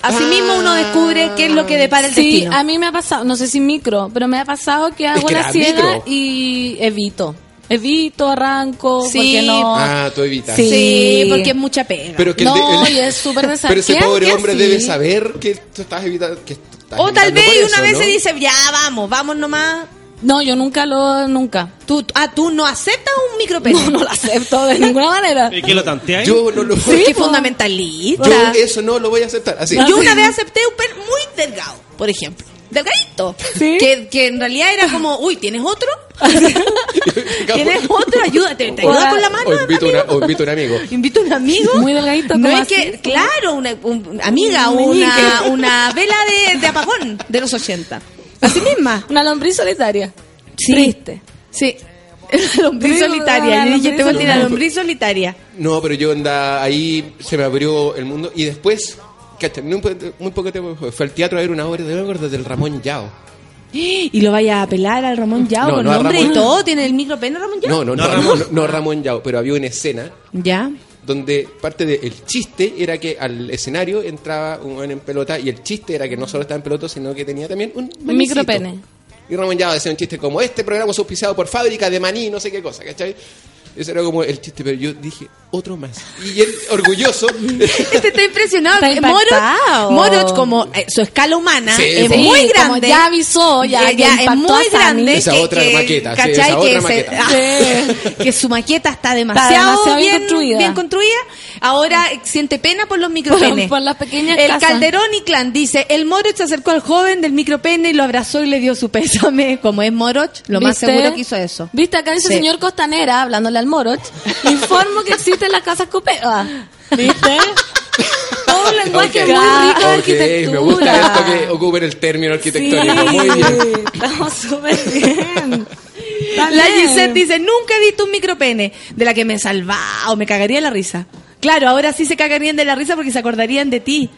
Asimismo uno descubre qué es lo que depara el Sí, destino. a mí me ha pasado, no sé si micro, pero me ha pasado que hago que la ciega micro. y evito. Evito, arranco, Sí. porque no. Ah, tú evitas. Sí. Sí, porque es mucha pega. Pero que el no, de- el- y es súper Pero ese pobre hombre debe saber que tú estás evitando. Que tú estás o tal vez una eso, vez ¿no? se dice, ya vamos, vamos nomás. No, yo nunca lo, nunca. Tú, ah, tú no aceptas un micropene. No, no lo acepto de ninguna manera. ¿Y que lo tanteáis? Yo no lo Porque Sí, po. fundamentalista. Yo eso no lo voy a aceptar. Así. Yo una vez acepté un pene muy delgado, por ejemplo. Delgadito. Sí. Que, que en realidad era como, uy, ¿tienes otro? ¿Tienes otro? Ayúdate. ¿Te ayuda con la mano? o invito, amigo? una- o invito a un amigo. Invito a un amigo. Muy delgadito, No es que, claro, una un- amiga, Un una, una vela de, de apagón de los 80. Así misma. Una lombriz solitaria. Sí. Triste. Sí. La lombriz Sí, solitaria. la Yo dije, te voy a tirar solitaria. lombriz solitaria. No, pero yo anda ahí se me abrió el mundo y después, cacha, muy, muy poco tiempo después, fue al teatro a ver una obra de acuerdo, del Ramón Yao. Y lo vaya a apelar al Ramón Yao No, con no a nombre y todo. ¿Tiene el micropene Ramón Yao? No, no, no, No, Ramón, Ramón. no, Ramón Yao, pero había una escena ¿Ya? Donde parte del chiste era que al escenario entraba un en pelota y el chiste era que no solo estaba en pelota, sino que tenía también un Un micropene. Y Ramón Yao decía un chiste como, este programa es auspiciado por fábrica de maní, no sé qué cosa, ¿cachai? Ese era como el chiste, pero yo dije, otro más. Y él, orgulloso, Este está impresionado. Está impactado. Moroch, Moroch, como eh, su escala humana, Sí, es sí, muy como grande. ya avisó, ya que es muy grande. Esa otra maqueta, sí, ¿cachai? esa otra que, se- maqueta. ah, que su maqueta está demasiado, demasiado bien bien, construida. bien construida. Ahora siente pena por los micropenes. Por- por las pequeñas El casas. Calderón y Clan dice, el Moroch se acercó al joven del micropene y lo abrazó y le dio su pésame. Como es Moroch, lo más seguro que hizo eso. ¿Viste? Acá dice Sí. señor Costanera, hablándole al Moroch. Informo que existen las casas copeas. ¿Viste? Todo un lenguaje Ok. muy rico de arquitectura. me gusta esto que ocupen el término arquitectónico. Muy bien. Estamos súper bien. La. Gisette dice, nunca he visto un micropene de la que me salvaba o me cagaría de la risa. Claro, ahora sí se cagarían de la risa porque se acordarían de ti.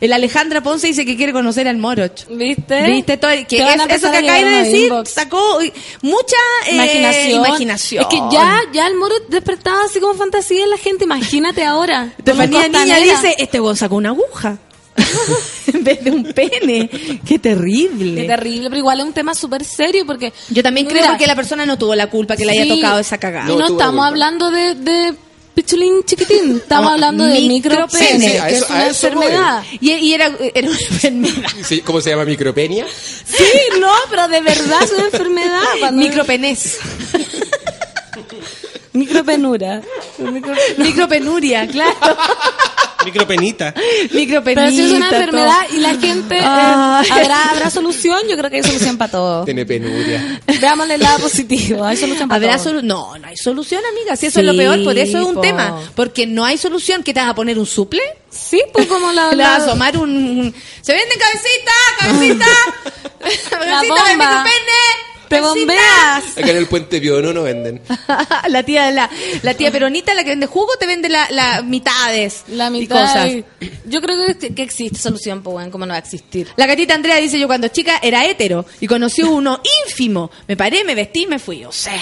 El Alejandra Ponce dice que quiere conocer al Moroch. ¿Viste? ¿Viste? Todo, que es- eso que a acabas de decir inbox. sacó mucha eh, imaginación. imaginación. Es que ya, ya el moro despertaba así como fantasía en la gente. Imagínate ahora. Estefanía Niña dice, este weón sacó una aguja. en vez de un pene. Qué terrible. Qué terrible, pero igual es un tema súper serio porque... Yo también creo Mira, que la persona no tuvo la culpa que le haya tocado esa cagada. Y No no, tuvo la estamos hablando de, de pichulín chiquitín, estamos hablando de micropene. Sí, sí, a que es a una eso enfermedad. Y, y era, era una enfermedad. Sí, ¿Cómo se llama? ¿Micropenia? Sí, no, pero de verdad es una enfermedad. cuando- Micropenés. Micropenura. Micropenuria, claro. Micropenita. Micropenita. Pero si es una todo. enfermedad y la gente eh, habrá, habrá solución, yo creo que hay solución para todo. Tiene penuria. Veámosle el lado positivo, hay solución para ¿Habrá todo. solu- no, no hay solución, amiga. Si eso es lo peor, por eso es un po. tema. Porque no hay solución. ¿Qué te vas a poner un suple? Sí, pues como la, Le vas a la- asomar un, un- ¡Se venden cabecita! ¡Cabecita! ¡Cabecita de bomba. micropene! Te bombeas. Acá en el puente Piono no venden. la tía la, la tía peronita, la que vende jugo, te vende la, la mitades La y mitad. cosas. Yo creo que, que existe solución, pues bueno, ¿cómo no va a existir? La gatita Andrea dice, yo cuando chica era hétero y conocí uno ínfimo. Me paré, me vestí y me fui. O sea...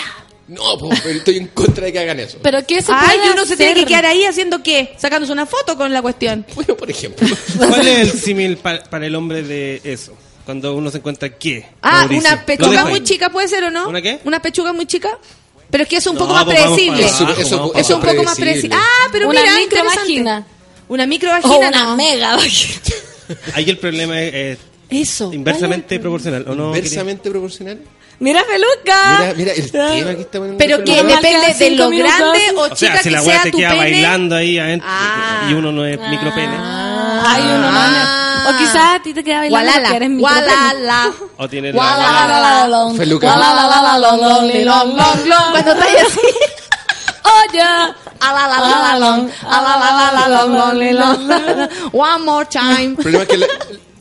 No, pues, pero estoy en contra de que hagan eso. Pero ¿qué se Ay, puede uno se tiene que quedar ahí haciendo qué? Sacándose una foto con la cuestión. Bueno, por ejemplo. ¿Cuál es el símil pa- para el hombre de eso? Cuando uno se encuentra qué. Ah, Mauricio? una pechuga muy chica puede ser o no? ¿Una qué? Una pechuga muy chica. Pero es que es un No, poco más pues vamos predecible. Eso- abajo, Es un poco más predecible. Ah, pero Una mira, micro interesante. vagina. Una micro O vagina, una no. mega vagina. Ahí el problema es eh, Eso. inversamente proporcional. ¿o no? Inversamente proporcional. Mira, peluca. Mira, mira el tema que está poniendo. Pero el que depende de lo minutos. grande o O chica sea, si que la weá sea te tu queda pene. bailando ahí adentro Ah. y uno no es micropene. Ay, uno no. O quizás a ti te queda bailando Gualala. porque eres micropene. Gualala. O tiene Gualala, Feluca. gualala, long, long, long, long, long. Cuando estás así. Oye. Alalala, long, alalala, long, long, long, long. One more time. La-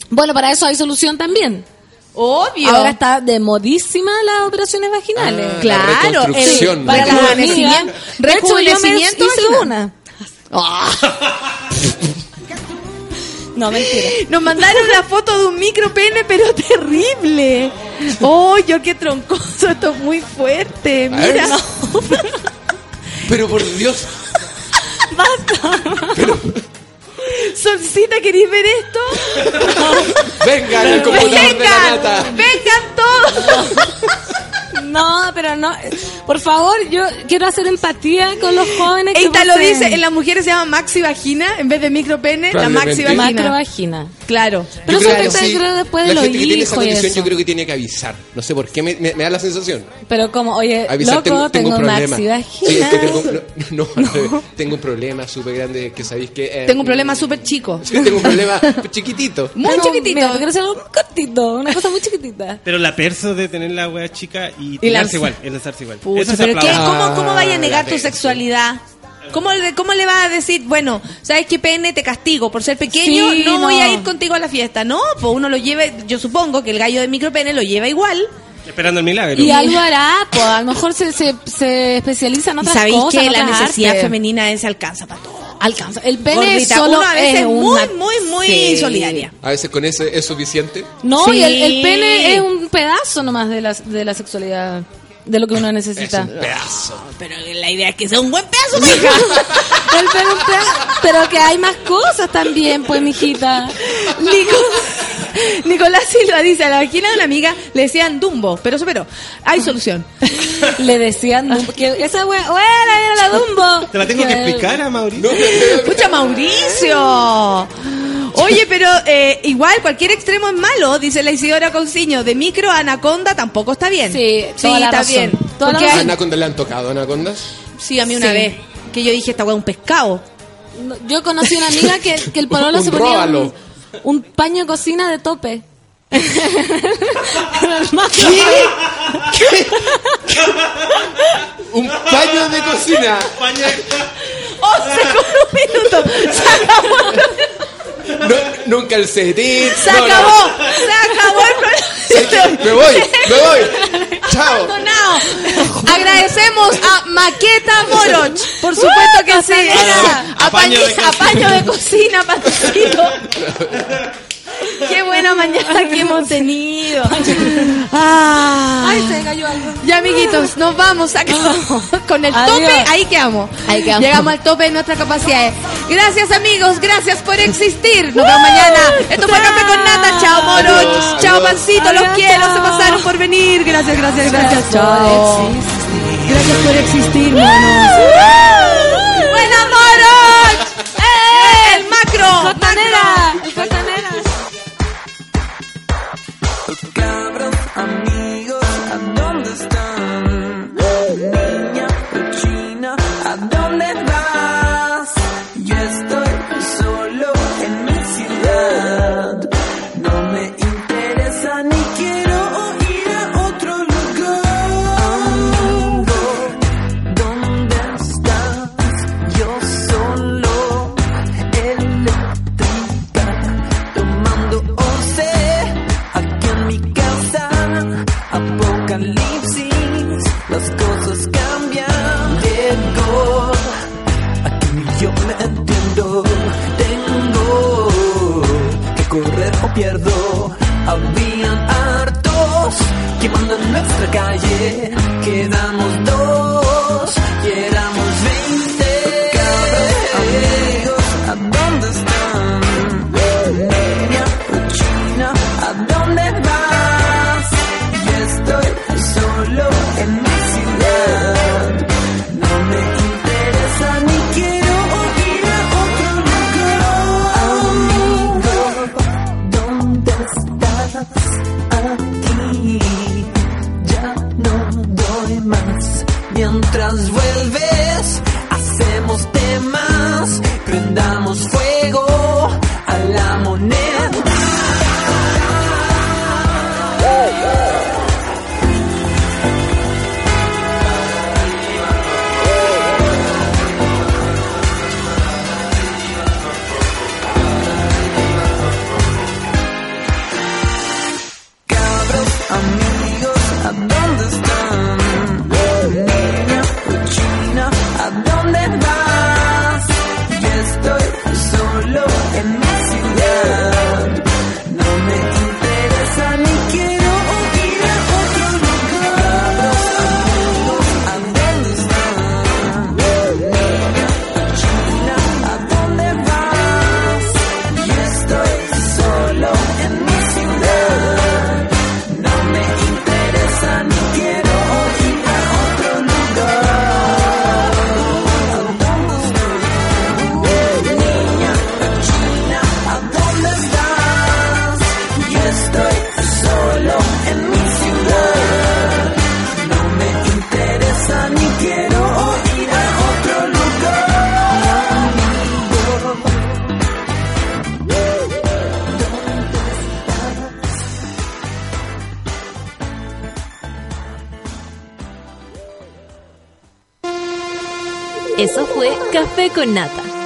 Bueno, para eso hay solución también. Obvio. Ahora está de modísima las operaciones vaginales. Ah, Claro, La reconstrucción. el- La para el rejuvenecimiento, rejuvenecimiento hice vaginal. una. No, mentira. Nos mandaron una foto de un micropene, pero terrible. Oh, yo qué troncoso, esto es muy fuerte. Mira. no. Pero por Dios. Solcita, ¿queréis ver esto? Venga, el computador de la Vengan, nata. vengan todos. No, pero no. Por favor, yo quiero hacer empatía con los jóvenes que Eita lo dice, en las mujeres se llama maxi vagina en vez de micropene, la maxi vagina. macrovagina. Claro. Pero Yo eso creo que te sí. creo después La de los gente que tiene esa hijos condición yo creo que tiene que avisar. No sé por qué me, me- me da la sensación. Pero como, oye, Avisar, loco, tengo, un problema. maxi. Sí, es que tengo, no, no, revés. tengo un problema súper grande que sabéis que... eh, Tengo un problema súper chico. Sí, tengo un problema chiquitito. Muy Tengo- chiquitito. Mira, quiero hacer algo muy cortito, una cosa muy chiquitita. Pero la perso de tener la wea chica y Y la- tirarse igual, es lanzarse igual. Pucha, Eso pero ¿qué? ¿Cómo, ¿Cómo vaya a negar la tu sexualidad? ¿Cómo le, ¿Cómo le vas a decir, bueno, sabes qué pene, te castigo por ser pequeño, Sí, no, voy a ir contigo a la fiesta? No, pues uno lo lleva, yo supongo que el gallo de micropene lo lleva igual. Esperando el milagro. Y algo hará, pues a lo mejor se, se, se especializa en Y otras sabéis cosas. que la necesidad femenina es alcanza para todo. Alcanza. El pene Gordita, solo uno a veces es muy, una- muy, muy muy Sí. solidaria. A veces con ese es suficiente. No, Sí. y el, el pene es un pedazo nomás de la, de la sexualidad, de lo que uno necesita. Es un pedazo. Pero la idea es que sea un buen pedazo, mija. El pene es un pedazo. Pero que hay más cosas también, pues, mijita. Nico- Nicolás Silva dice, a la vagina de una amiga le decían Dumbo, pero superó. Hay solución. Le decían Dumbo, que esa wea, la Dumbo. Te la tengo que explicar a Mauricio. Escucha, Mauricio. Oye, pero eh, igual cualquier extremo es malo, dice la Isidora Consiño. De micro a anaconda tampoco está bien. Sí, sí toda la está razón. bien. Toda la Porque razón. hay- ¿Anacondas le han tocado anacondas? sí, a mí una Sí. vez. Que yo dije, esta weá es un pescado. No, Yo conocí una amiga que, que el pololo se ponía un, un paño de cocina de tope. Un paño de cocina. 11 con un minuto. No, no un calcetín. Se no, no. acabó. Se acabó el programa. Me voy, me voy. Chao. Abandonado. Agradecemos a Maqueta Moroch. Por supuesto que sí. Apaño de cocina. apaño de cocina, patrocino. Qué buena mañana que hemos tenido. Ah. Ay, se cayó algo. Ya, amiguitos, nos vamos. acabó. Con el Adiós. tope, ahí quedamos. Ahí quedamos. Llegamos al tope de nuestras capacidades. Gracias, amigos. Gracias por existir. Nos vemos mañana. Esto fue Café con Nata. Chao. Adiós. Chao. Pancito. Los quiero. Se pasaron por venir. Gracias, gracias, gracias. Chao. Gracias por existir, monos. ¡Buena, Moroch! ¡Eh! ¡El macro!